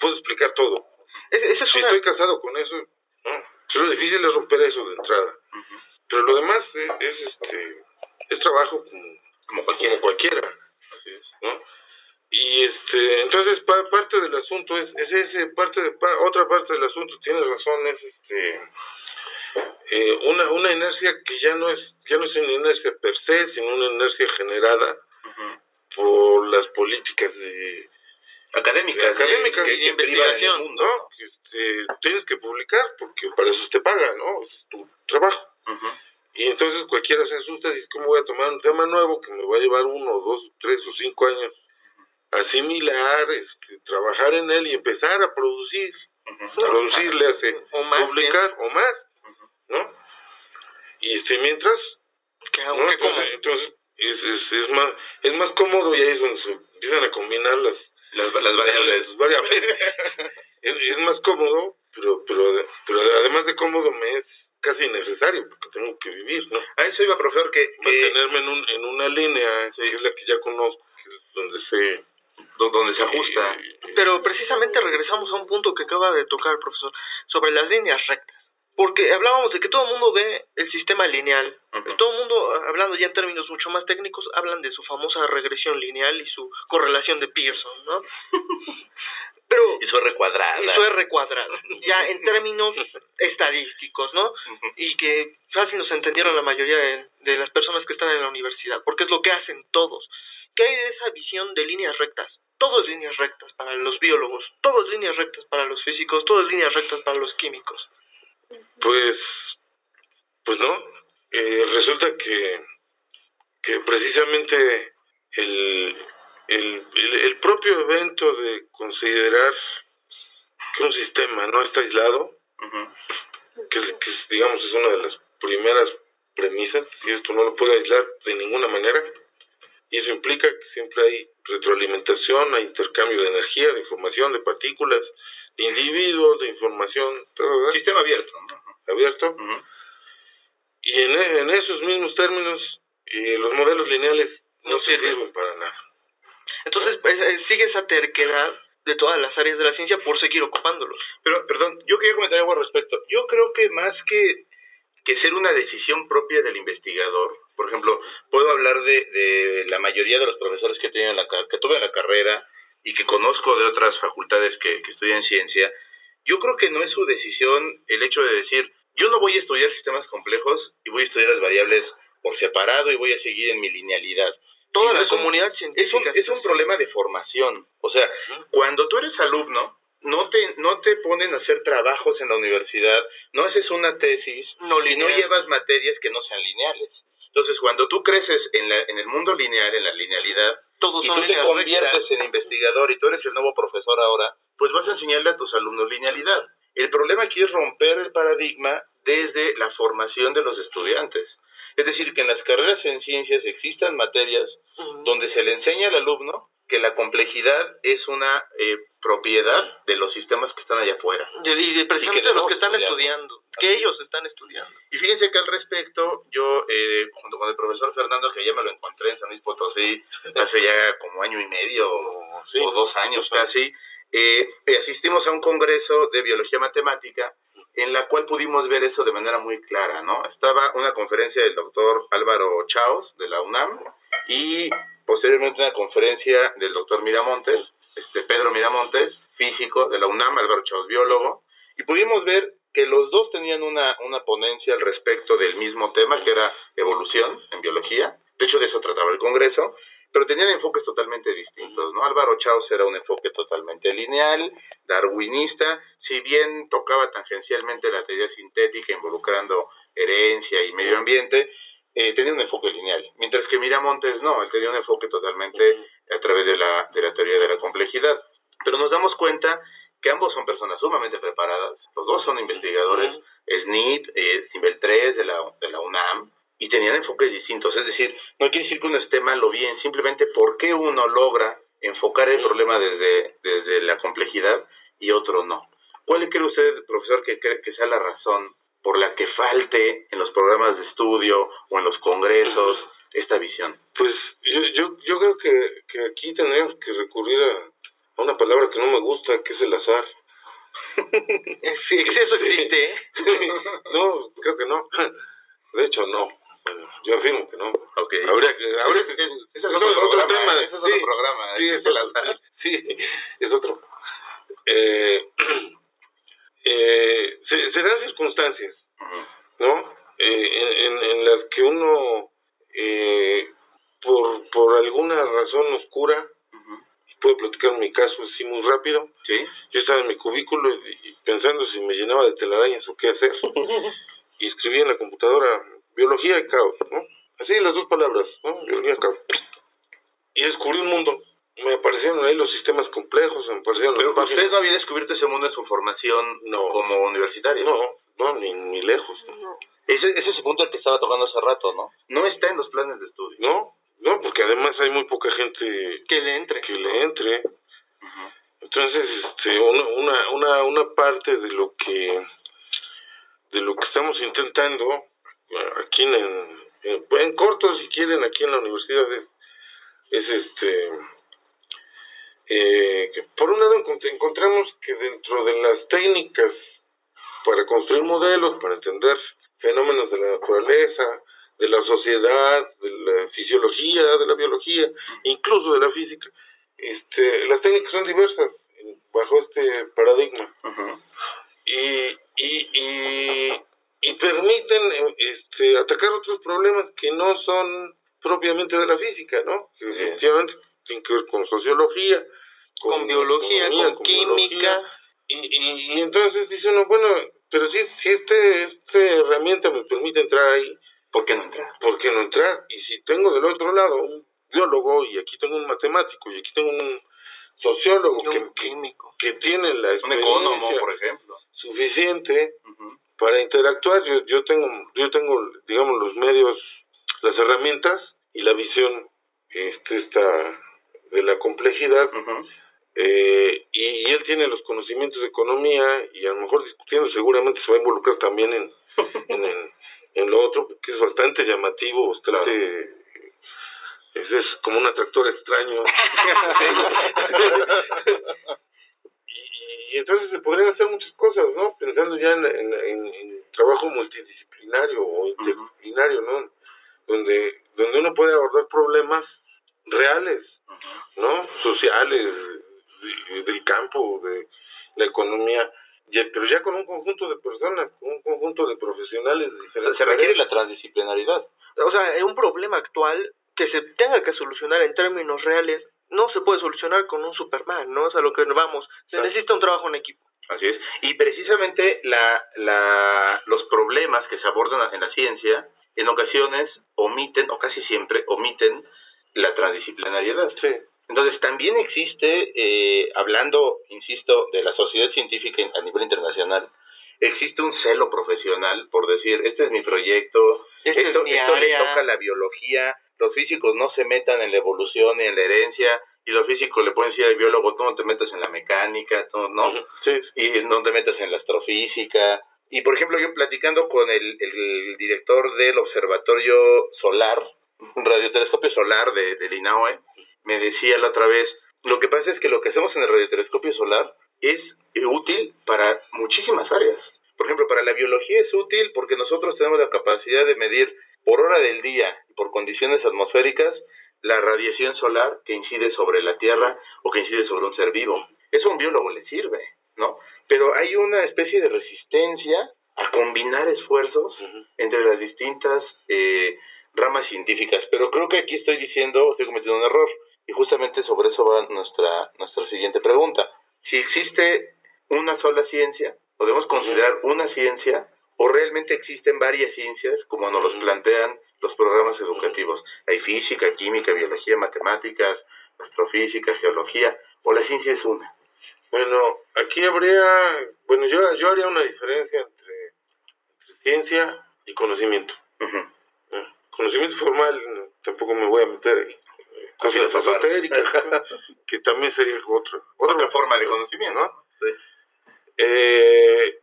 puedo explicar todo. Es- esa es Si una... estoy casado con eso, no. Si lo difícil es romper eso de entrada. Pero lo demás es, es, este es trabajo como, Como cualquiera. como cualquiera. Así es, ¿no? Y este, entonces pa- parte del asunto es, es ese, parte de, pa- otra parte del asunto, tienes razón, es este, eh, una, una inercia que ya no es, ya no es una inercia per se, sino una inercia generada Ujú. por las políticas de, Académicas. académicas que- y que privan en el investigación, mundo. ¿no? Que, este, tienes que publicar porque para eso te pagan, ¿no? Es tu trabajo. Ujú. Y entonces cualquiera se asusta y dice, ¿cómo voy a tomar un tema nuevo que me va a llevar uno, dos, tres o cinco años? Asimilar, este, trabajar en él y empezar a producir. Ujú. Producir le hace O más, publicar o más, ¿no? Y este, mientras, que ¿no? aunque como... Entonces, entonces es, es, es, más, es más cómodo y ahí es donde se empiezan a combinar las, Las, las variables. las variables. es, es más cómodo, pero, pero, pero además de cómodo me es casi innecesario porque tengo que vivir, ¿no? A eso iba, profesor, que, que mantenerme en, un, en una línea que es la que ya conozco, que es donde sé do- donde se ajusta. eh, Pero precisamente regresamos a un punto que acaba de tocar el profesor, sobre las líneas rectas. Porque hablábamos de que todo el mundo ve el sistema lineal. Todo el mundo, hablando ya en términos mucho más técnicos, hablan de su famosa regresión lineal y su correlación de Pearson, ¿no? [LAUGHS] Pero Y su R cuadrada. eso es recuadrado, ya en [LAUGHS] términos estadísticos, ¿no? Y que fácil nos entendieron la mayoría de, de las personas que están en la universidad, porque es lo que hacen todos. ¿Qué hay de esa visión de líneas rectas? Todo es líneas rectas para los biólogos, todo es líneas rectas para los físicos, todo es líneas rectas para los químicos. Pues, pues no. Eh, resulta que, que precisamente el, el, el, el propio evento de considerar que un sistema no está aislado, que, que digamos es una de las primeras premisas, y esto no lo puede aislar de ninguna manera, y eso implica que siempre hay retroalimentación, hay intercambio de energía, de información, de partículas, de individuos, de información, todo. Sistema abierto. ¿no? abierto. Y en, e- en esos mismos términos, eh, los modelos lineales no, No sirven. sirven para nada. Entonces pues, eh, sigue esa terquedad de todas las áreas de la ciencia por seguir ocupándolos. Pero, perdón, yo quería comentar algo al respecto. Yo creo que más que, que ser una decisión propia del investigador, por ejemplo, puedo hablar de, de la mayoría de los profesores que, tenía en la, que tuve en la carrera y que conozco de otras facultades que, que estudian ciencia. Yo creo que no es su decisión el hecho de decir, yo no voy a estudiar sistemas complejos y voy a estudiar las variables por separado y voy a seguir en mi linealidad. Toda la es un- comunidad es científica. un, es un problema de formación. O sea, cuando tú eres alumno, no te, no te ponen a hacer trabajos en la universidad, no haces una tesis No y no llevas materias que no sean lineales. Entonces, cuando tú creces en, la, en el mundo lineal, en la linealidad, Todos y son tú te conviertes rectas. en investigador y tú eres el nuevo profesor ahora, pues vas a enseñarle a tus alumnos linealidad. El problema aquí es romper el paradigma desde la formación de los estudiantes. Es decir, que en las carreras en ciencias existan materias donde se le enseña al alumno que la complejidad es una eh, propiedad de los sistemas que están allá afuera. Y, y de precisamente Y que los que están estudiar. estudiando, que ellos están estudiando. Y fíjense que al respecto, yo, eh, junto con el que ya me lo encontré en San Luis Potosí [LAUGHS] hace ya como año y medio o, o dos años casi, eh, eh, asistimos a un congreso de biología matemática en la cual pudimos ver eso de manera muy clara, ¿no? Estaba una conferencia del doctor Álvaro Chaos de la UNAM y posteriormente una conferencia del doctor Miramontes, este Pedro Miramontes, físico de la UNAM, Álvaro Chaos biólogo, y pudimos ver que los dos tenían una, una ponencia al respecto del mismo tema, que era evolución en biología. De hecho, de eso trataba el Congreso, pero tenían enfoques totalmente distintos, era un enfoque totalmente lineal, darwinista, si bien tocaba tangencialmente la teoría sintética involucrando herencia y medio ambiente, eh, tenía un enfoque lineal, mientras que Miramontes no, él tenía un enfoque totalmente a través de la, de la teoría de la complejidad. Pero nos damos cuenta que ambos son personas sumamente preparadas, los dos son investigadores, SNIT, eh, Nivel 3 de la, de la UNAM, y tenían enfoques distintos. Es decir, no quiere decir que uno esté mal o bien, simplemente por qué uno logra enfocar el problema desde, desde la complejidad y otro no. ¿Cuál cree usted, profesor, que cree que sea la razón por la que falte en los programas de estudio o en los congresos esta visión? Pues yo, yo, yo creo que, que aquí tenemos que recurrir a una palabra que no me gusta, que es el azar. [LAUGHS] Sí, eso existe, ¿eh? [LAUGHS] no, creo que no. De hecho, no. Bueno, yo afirmo que no. Habría que, habría que, es otro, otro programa, tema. es otro sí, programa, Sí, es otro, [LAUGHS] sí, es otro. Eh, [CLEARS THROAT] eh, se, se dan circunstancias. ¿no? Eh, en, en, las que uno, eh, por, por alguna razón oscura, puedo platicar mi caso así muy rápido, ¿Sí? yo estaba en mi cubículo y, y pensando si me llenaba de telarañas o qué hacer, [LAUGHS] y escribí en la computadora biología y caos, ¿no? Así las dos palabras, ¿no? Biología y caos. Y descubrí un mundo. Me aparecieron ahí los sistemas complejos, me aparecieron Pero páginas. usted no había descubierto ese mundo en su formación No. como universitario. No, no, ni, ni lejos. Ese, ese es el punto al que estaba tocando hace rato, ¿no? No está en los planes de estudio. No, no, porque además hay muy poca gente Que le entre. que le entre. Entonces, este, una, una, una, una parte de lo que de lo que estamos intentando aquí en, en, en corto, si quieren, aquí en la universidad es, es este eh, que por un lado encont- encontramos que dentro de las técnicas para construir modelos, para entender fenómenos de la naturaleza, de la sociedad, de la fisiología, de la biología, incluso de la física, este, las técnicas son diversas bajo este paradigma. Y, y, y, y permiten eh, este, atacar otros problemas que no son propiamente de la física, ¿no? Que efectivamente tienen que ver con sociología, Con biología, economía, con química. Y, y, y entonces dice uno, bueno, pero si, si este, esta herramienta me permite entrar ahí, ¿Por qué no entrar? ¿por qué no entrar? Y si tengo del otro lado un biólogo y aquí tengo un matemático y aquí tengo un sociólogo Y que, un químico. que tiene la Un experiencia por ejemplo. suficiente. Para interactuar yo, yo tengo yo tengo digamos los medios las herramientas y la visión este esta de la complejidad eh, y, y él tiene los conocimientos de economía y a lo mejor discutiendo seguramente se va a involucrar también en [LAUGHS] en, en, en lo otro que es bastante llamativo bastante ese es como un atractor extraño [LAUGHS] [LAUGHS] y, entonces se podrían hacer muchas cosas, ¿no? Pensando ya en, en, en- en trabajo multidisciplinario o interdisciplinario, ¿no? Donde, donde uno puede abordar problemas reales, ¿no? Sociales, de- del campo, de la economía, ya- pero ya con un conjunto de personas, con un conjunto de profesionales diferentes Se requiere la transdisciplinaridad. O sea, un problema actual que se tenga que solucionar en términos reales no se puede solucionar con un Superman, ¿no? Es a lo que vamos. Se necesita un trabajo en equipo. Así es. Y precisamente la, la, los problemas que se abordan en la ciencia en ocasiones omiten, o casi siempre omiten, la transdisciplinariedad. Sí. Entonces también existe, eh, hablando, insisto, de la sociedad científica a nivel internacional, existe un celo profesional por decir, este es mi proyecto, Esta es esto, mi esto le toca la biología, los físicos no se metan en la evolución ni en la herencia, y los físicos le pueden decir al biólogo, tú no te metas en la mecánica, tú no, Sí. y no te metas en la astrofísica. Y por ejemplo, yo platicando con el, el director del Observatorio Solar, un radiotelescopio solar de, del INAOE, me decía la otra vez, lo que pasa es que lo que hacemos en el radiotelescopio solar es útil para muchísimas áreas. Por ejemplo, para la biología es útil porque nosotros tenemos la capacidad de medir por hora del día y por condiciones atmosféricas la radiación solar que incide sobre la Tierra o que incide sobre un ser vivo. Eso a un biólogo le sirve, ¿no? Pero hay una especie de resistencia a combinar esfuerzos entre las distintas eh, ramas científicas. Pero creo que aquí estoy diciendo, estoy cometiendo un error. Y justamente sobre eso va nuestra, nuestra siguiente pregunta. Si existe una sola ciencia, podemos considerar una ciencia, o realmente existen varias ciencias, como nos los plantean los programas educativos. Hay física, química, biología, matemáticas, astrofísica, geología, o la ciencia es una. Bueno, aquí habría, bueno, yo, yo haría una diferencia entre, entre ciencia y conocimiento. ¿eh? conocimiento formal tampoco me voy a meter ahí. Cosas filosofar. esotéricas, [LAUGHS] que también sería otra, otra, Otra forma de conocimiento, ¿no? Sí. Eh,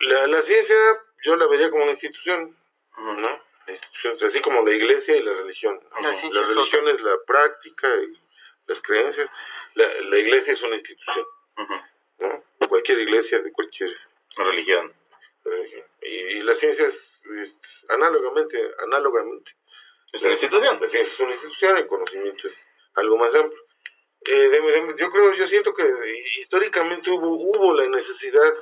la, la ciencia yo la vería como una institución, ¿no? La institución, así como la iglesia y la religión. ¿no? La religión es la práctica y las creencias. La, la iglesia es una institución. ¿no? Cualquier iglesia de cualquier Religión. religión. Y, y la ciencia es, es análogamente, análogamente. Es una institución. La ciencia es una institución, el conocimiento es algo más amplio. Eh, de- de- yo creo, yo siento que históricamente hubo, hubo la necesidad,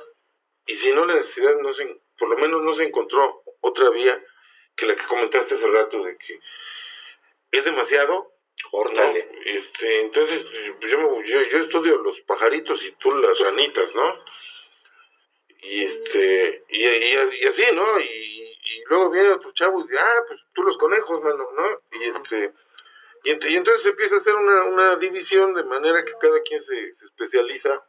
y si no la necesidad, no se, por lo menos no se encontró otra vía que la que comentaste hace rato, de que es demasiado, ¿no? Órale. Este, entonces, pues, yo, me- yo, yo estudio los pajaritos y tú las ranitas, ¿no? Y este, y, y, y así, ¿no? Y, y luego viene otro chavo y dice, ah, pues tú los conejos, mano, ¿no? Y este, y, ent- y entonces se empieza a hacer una, una división de manera que cada quien se, se especializa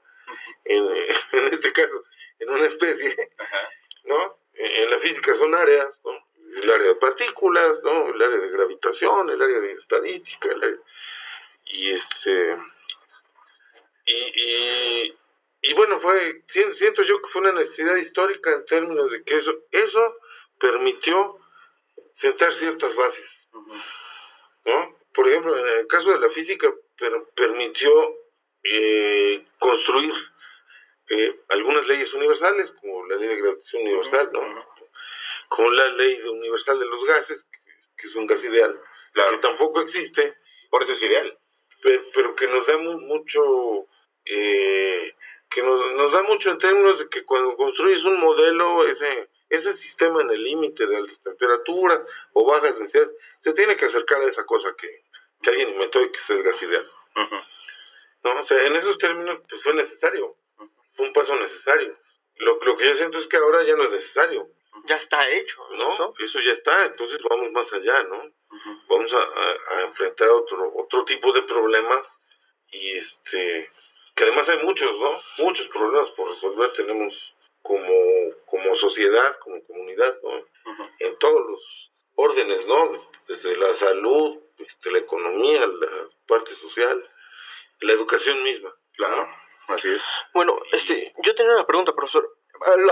en, [LAUGHS] en este caso, en una especie, Ajá. ¿No? En, la física son áreas, ¿no? El área de partículas, ¿no? El área de gravitación, el área de estadística, el área- y este, y, y, y bueno, fue, sien- siento yo que fue una necesidad histórica en términos de que eso, eso permitió sentar ciertas bases, ¿no? Por ejemplo, en el caso de la física, per- permitió eh, construir eh, algunas leyes universales, como la ley de gravitación universal, ¿no? Como la ley universal de los gases, que, es un gas ideal, Claro. que tampoco existe, Por eso es ideal. pe- pero que nos da mu- mucho eh, que nos, nos da mucho en términos de que cuando construyes un modelo ese ese sistema en el límite de altas temperaturas o bajas densidades se tiene que acercar a esa cosa que, que alguien inventó y que es el gas ideal. No o sea en esos términos pues fue necesario. Fue un paso necesario lo, lo que yo siento es que ahora ya no es necesario. Ya está hecho, no ¿no? eso ya está entonces vamos más allá no vamos a, a- a enfrentar otro otro tipo de problemas y este que además hay muchos no muchos problemas por resolver. Tenemos como como sociedad como comunidad no en todos los órdenes no desde la salud este, la economía la parte social la educación misma Claro. Así es. Bueno, este, yo tenía una pregunta, profesor.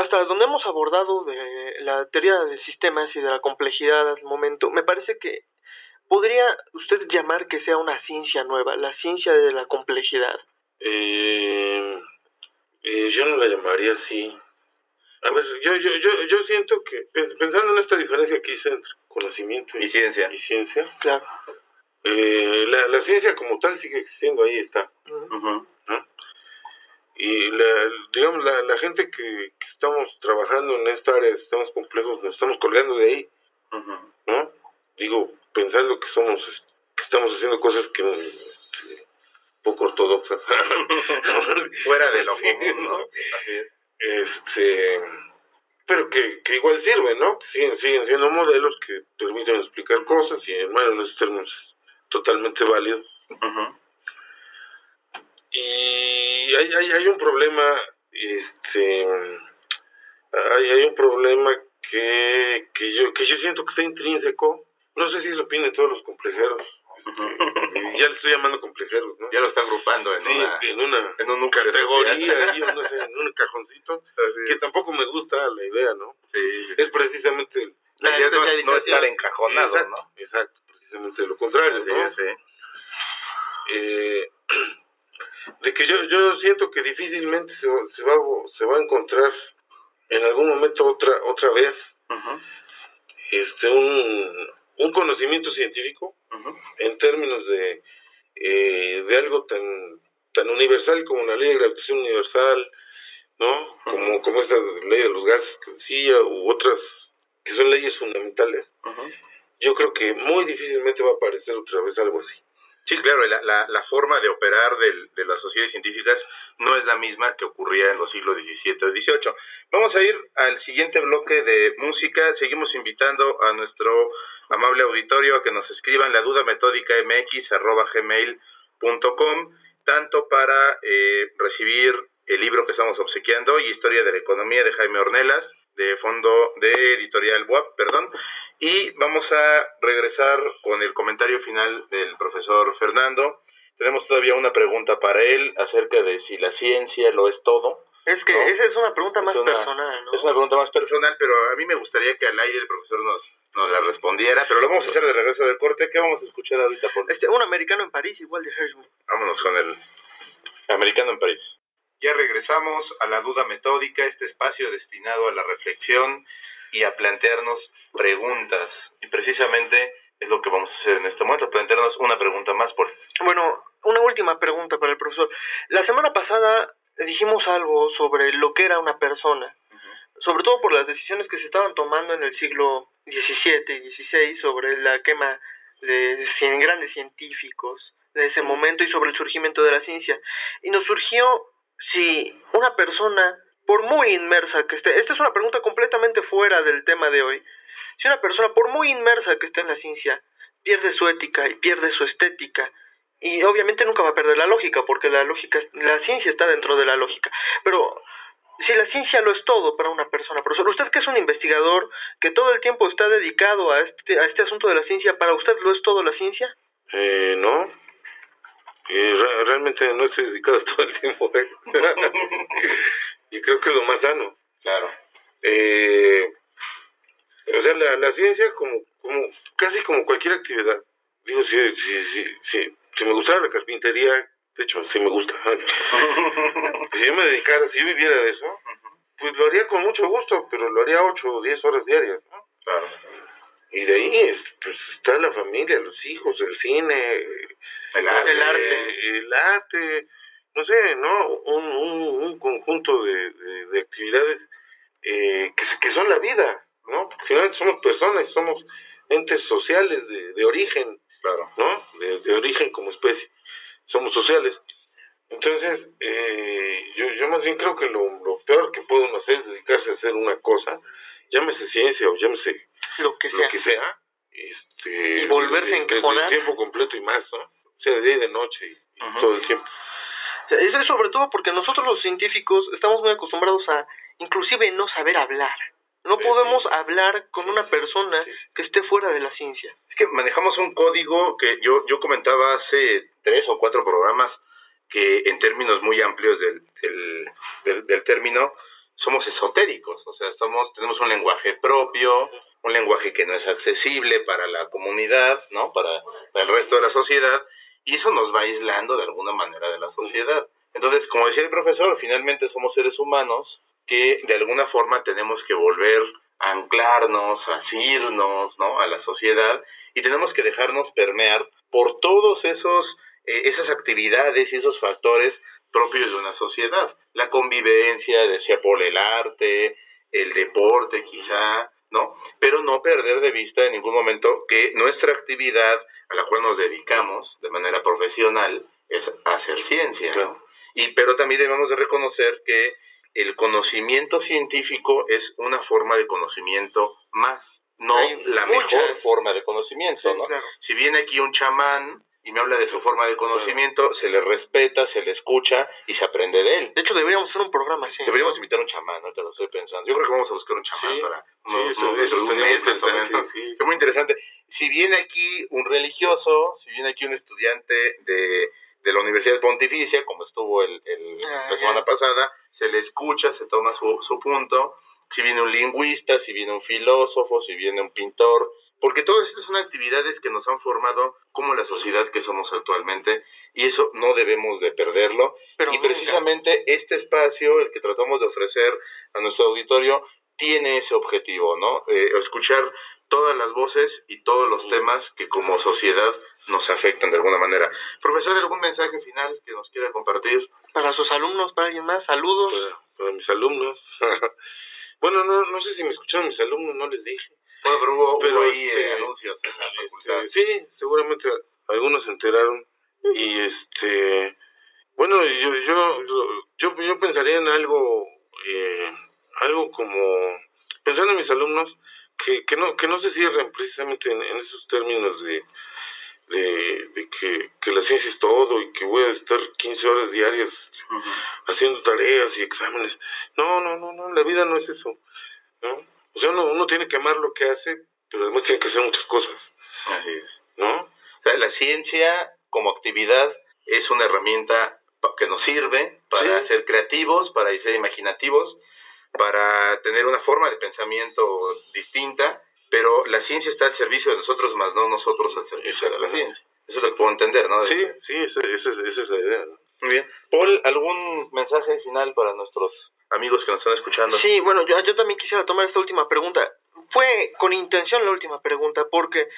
Hasta donde hemos abordado de la teoría de sistemas y de la complejidad al momento, me parece que podría usted llamar que sea una ciencia nueva, la ciencia de la complejidad. Eh, eh, yo no la llamaría así. A ver, yo, yo, yo, yo siento que, pe- pensando en esta diferencia que hice entre conocimiento y, Y ciencia. y ciencia, Claro. eh, la, la ciencia como tal sigue existiendo, ahí está. ¿no? Y la, digamos, la, la gente que, que estamos trabajando en esta área de sistemas complejos, nos estamos colgando de ahí. ¿no? Digo, pensando que somos, que estamos haciendo cosas que este, poco ortodoxas. [LAUGHS] Fuera de lo común, ¿no? Este pero que, que igual sirven, ¿no? Siguen, siguen siendo modelos que permiten explicar cosas y hermano en esos términos es totalmente válido Ujú. Hay, hay, hay un problema este hay, hay un problema que, que yo que yo siento que está intrínseco no sé si lo opinan todos los complejeros [LAUGHS] ya le estoy llamando complejeros ¿no? Ya lo están agrupando en Sí, una... en una en un categoría no sé, en un cajoncito [LAUGHS] que tampoco me gusta la idea no Sí, sí. es precisamente La idea no- estar encajonado, exacto, ¿no? exacto precisamente lo contrario ¿no? eh, [CLEARS THROAT] de que yo yo siento que difícilmente se, va- se va a- se va a encontrar en algún momento otra otra vez este un un conocimiento científico en términos de eh, de algo tan tan universal como la ley de gravitación universal no como como esa ley de los gases que decía u otras que son leyes fundamentales. Yo creo que muy difícilmente va a aparecer otra vez algo así Sí, claro, la, la, la forma de operar del, de las sociedades científicas no es la misma que ocurría en los siglos XVII o XVIII. Vamos a ir al siguiente bloque de música. Seguimos invitando a nuestro amable auditorio a que nos escriban la duda metódica mx arroba tanto para eh, recibir el libro que estamos obsequiando y Historia de la Economía de Jaime Ornelas de fondo de editorial WAP, perdón, Y vamos a regresar con el comentario final del profesor Fernando. Tenemos todavía una pregunta para él acerca de si la ciencia lo es todo. Es que ¿no? esa es una pregunta más Es una- personal, ¿no? Es una pregunta más personal, pero a mí me gustaría que al aire el profesor nos, nos la respondiera. Pero lo vamos a hacer de regreso del corte. ¿Qué vamos a escuchar ahorita? Por... Este, un americano en París, igual de Hirschman. Vámonos con el americano en París. Ya regresamos a la duda metódica, este espacio destinado a la reflexión y a plantearnos preguntas. Y precisamente es lo que vamos a hacer en este momento, plantearnos una pregunta más por Bueno, una última pregunta para el profesor. La semana pasada dijimos algo sobre lo que era una persona, sobre todo por las decisiones que se estaban tomando en el siglo XVII y XVI sobre la quema de cien grandes científicos de ese momento y sobre el surgimiento de la ciencia. Y nos surgió si una persona, por muy inmersa que esté, esta es una pregunta completamente fuera del tema de hoy, si una persona, por muy inmersa que esté en la ciencia, pierde su ética y pierde su estética, y obviamente nunca va a perder la lógica, porque la lógica, la ciencia está dentro de la lógica, pero si la ciencia lo es todo para una persona, profesor, usted que es un investigador, que todo el tiempo está dedicado a este, a este asunto de la ciencia, ¿para usted lo es todo la ciencia? Eh, no. Eh, re- realmente no estoy dedicado [LAUGHS] todo el tiempo a eso. [LAUGHS] y creo que es lo más sano. Claro. Eh, o sea, la, la ciencia como, como casi como cualquier actividad. Digo, si, si, si, si, si me gustara la carpintería, de hecho, sí me gusta. [LAUGHS] si yo me dedicara, si yo viviera de eso, pues lo haría con mucho gusto, pero lo haría 8 o 10 horas diarias, ¿no? Claro. Y de ahí es, pues, está la familia, los hijos, el cine, El arte. El arte. el arte, no sé, ¿no? Un, un, un conjunto de, de, de actividades eh, que, que son la vida, ¿no? Porque finalmente somos personas, somos entes sociales de, de origen, Claro. ¿no? De, de origen como especie, somos sociales. Entonces, eh, yo, yo más bien creo que lo, lo peor que puede uno hacer es dedicarse a hacer una cosa, llámese ciencia o llámese Lo que sea. lo que sea, este, Y volverse a encajonar. tiempo completo y más, ¿no? O sea, de día y de noche y, y Ujú. todo el tiempo. O sea, Eso es sobre todo porque nosotros los científicos estamos muy acostumbrados a inclusive no saber hablar. No podemos hablar con una persona que esté fuera de la ciencia. Es que manejamos un código que yo, yo comentaba hace tres o cuatro programas que en términos muy amplios del, del, del, del término somos esotéricos, o sea, somos, tenemos un lenguaje propio, un lenguaje que no es accesible para la comunidad, ¿no? Para, para el resto de la sociedad, y eso nos va aislando de alguna manera de la sociedad. Entonces, como decía el profesor, finalmente somos seres humanos que de alguna forma tenemos que volver a anclarnos, a asirnos, ¿no? A la sociedad y tenemos que dejarnos permear por todos esos eh, esas actividades y esos factores propios de una sociedad. La convivencia, decía Paul, el arte, el deporte quizá, ¿no? Pero no perder de vista en ningún momento que nuestra actividad a la cual nos dedicamos de manera profesional es hacer ciencia. Y pero también debemos de reconocer que el conocimiento científico es una forma de conocimiento más, no Hay la mejor forma de conocimiento, Sí, ¿no? claro. Si viene aquí un chamán y me habla de su forma de conocimiento, se le respeta, se le escucha y se aprende de él. De hecho, deberíamos hacer un programa así. Deberíamos invitar a un chamán, ahorita lo estoy pensando. Yo creo que vamos a buscar un chamán Sí, para sí, eso- eso. Es muy interesante. Si viene aquí un religioso, si viene aquí un estudiante de, de la Universidad Pontificia, como estuvo el, el- Ah, la semana pasada, se le escucha, se toma su, su punto. Si viene un lingüista, si viene un filósofo, si viene un pintor, porque todas estas son actividades que nos han formado como la sociedad que somos actualmente y eso no debemos de perderlo. Pero y nunca. precisamente este espacio, el que tratamos de ofrecer a nuestro auditorio, tiene ese objetivo, ¿no? Eh, escuchar todas las voces y todos los temas que como sociedad nos afectan de alguna manera. Profesor, ¿algún mensaje final que nos quiera compartir? Para sus alumnos, para alguien más, saludos. Para, para mis alumnos. [LAUGHS] bueno, no, no sé si me escucharon mis alumnos, no les dije. Bueno, pero hubo, Pero, hubo ahí este, eh, anuncios en la facultad. Este, sí, seguramente algunos se enteraron y este bueno yo yo yo yo pensaría en algo eh, algo como pensando en mis alumnos que que no que no se cierren precisamente en, en esos términos de de, de que, que la ciencia es todo y que voy a estar 15 horas diarias haciendo tareas y exámenes. No, no, no, no, la vida no es eso, ¿no? O sea, uno, uno tiene que amar lo que hace, pero además tienen que hacer muchas cosas, Así es. ¿no? O sea, la ciencia como actividad es una herramienta que nos sirve para Sí. ser creativos, para ser imaginativos, para tener una forma de pensamiento distinta, pero la ciencia está al servicio de nosotros, más no nosotros al servicio de la ciencia. Eso es lo que puedo entender, ¿no? Sí, sí, esa, esa, es- esa es la idea, ¿no? Muy bien. Paul, ¿algún mensaje final para nuestros amigos que nos están escuchando? Sí, bueno, yo, yo también quisiera tomar esta última pregunta. Fue con intención la última pregunta, porque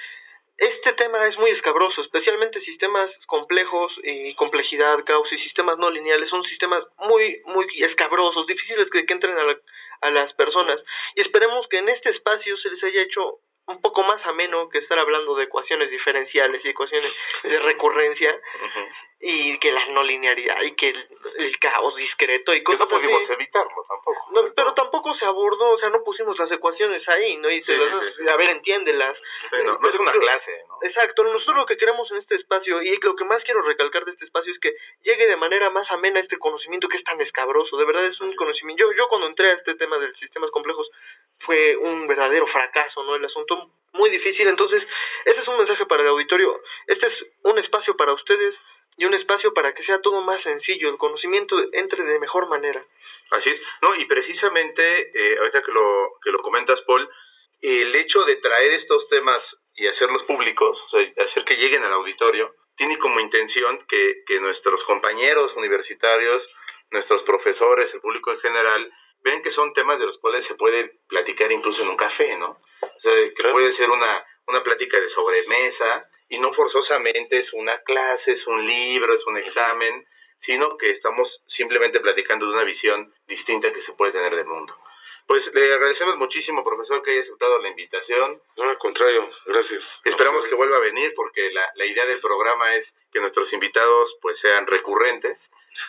este tema es muy escabroso, especialmente sistemas complejos y complejidad, caos y sistemas no lineales son sistemas muy, muy escabrosos, difíciles que, que entren a, la- a las personas. Y esperemos que en este espacio se les haya hecho un poco más ameno que estar hablando de ecuaciones diferenciales y ecuaciones de recurrencia Ujú. Y que la no linearidad y que el, el caos discreto y Que cosas no pudimos así. evitarlo tampoco. No, pero tampoco se abordó, o sea, no pusimos las ecuaciones ahí, ¿no? Y se Sí, las- sí, a ver, entiéndelas. Sí, no, no es Pero- una pero- clase, ¿no? Exacto, nosotros lo que queremos en este espacio, y lo que más quiero recalcar de este espacio es que llegue de manera más amena este conocimiento que es tan escabroso, de verdad es un conocimiento. Yo, yo cuando entré a este tema de sistemas complejos fue un verdadero fracaso, ¿no? El asunto muy difícil, entonces ese es un mensaje para el auditorio, este es un espacio para ustedes y un espacio para que sea todo más sencillo, el conocimiento entre de mejor manera. Así es. No, y precisamente, eh, ahorita que lo, que lo comentas, Paul, el hecho de traer estos temas y hacerlos públicos, o sea, hacer que lleguen al auditorio, tiene como intención que, que nuestros compañeros universitarios, nuestros profesores, el público en general, vean que son temas de los cuales se puede platicar incluso en un café, ¿no? O sea, que puede ser una, una plática de sobremesa y no forzosamente es una clase, es un libro, es un examen, sino que estamos simplemente platicando de una visión distinta que se puede tener del mundo. Pues le agradecemos muchísimo, profesor, que haya aceptado la invitación. No, al contrario, gracias. Esperamos que vuelva a venir porque la, la idea del programa es que nuestros invitados pues sean recurrentes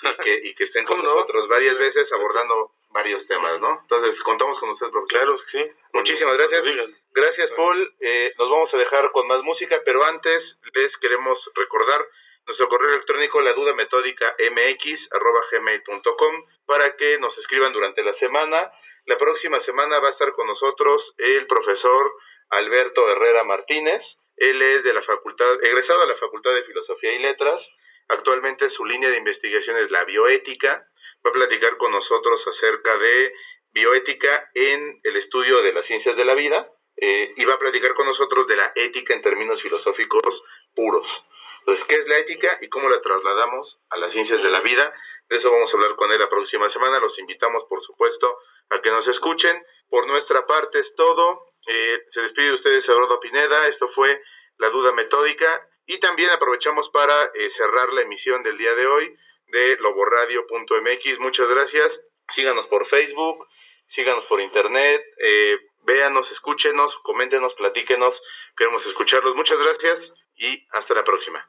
y que, y que estén con nosotros varias veces abordando varios temas, ¿no? Entonces, contamos con usted, profesor. Claro sí. Muchísimas gracias. Digan. Gracias, Paul. Eh, nos vamos a dejar con más música, pero antes les queremos recordar nuestro correo electrónico la duda metódica mx arroba gmail.com para que nos escriban durante la semana. La próxima semana va a estar con nosotros el profesor Alberto Herrera Martínez. Él es de la facultad, egresado de la Facultad de Filosofía y Letras. Actualmente su línea de investigación es la bioética. Va a platicar con nosotros acerca de bioética en el estudio de las ciencias de la vida eh, y va a platicar con nosotros de la ética en términos filosóficos puros. Entonces, ¿qué es la ética y cómo la trasladamos a las ciencias de la vida? De eso vamos a hablar con él la próxima semana. Los invitamos, por supuesto, a que nos escuchen. Por nuestra parte es todo. Eh, se despide de ustedes Eduardo Pineda. Esto fue La Duda Metódica. Y también aprovechamos para eh, cerrar la emisión del día de hoy de loboradio.mx. Muchas gracias. Síganos por Facebook, síganos por internet, eh, véanos, escúchenos, coméntenos, platíquenos. Queremos escucharlos. Muchas gracias y hasta la próxima.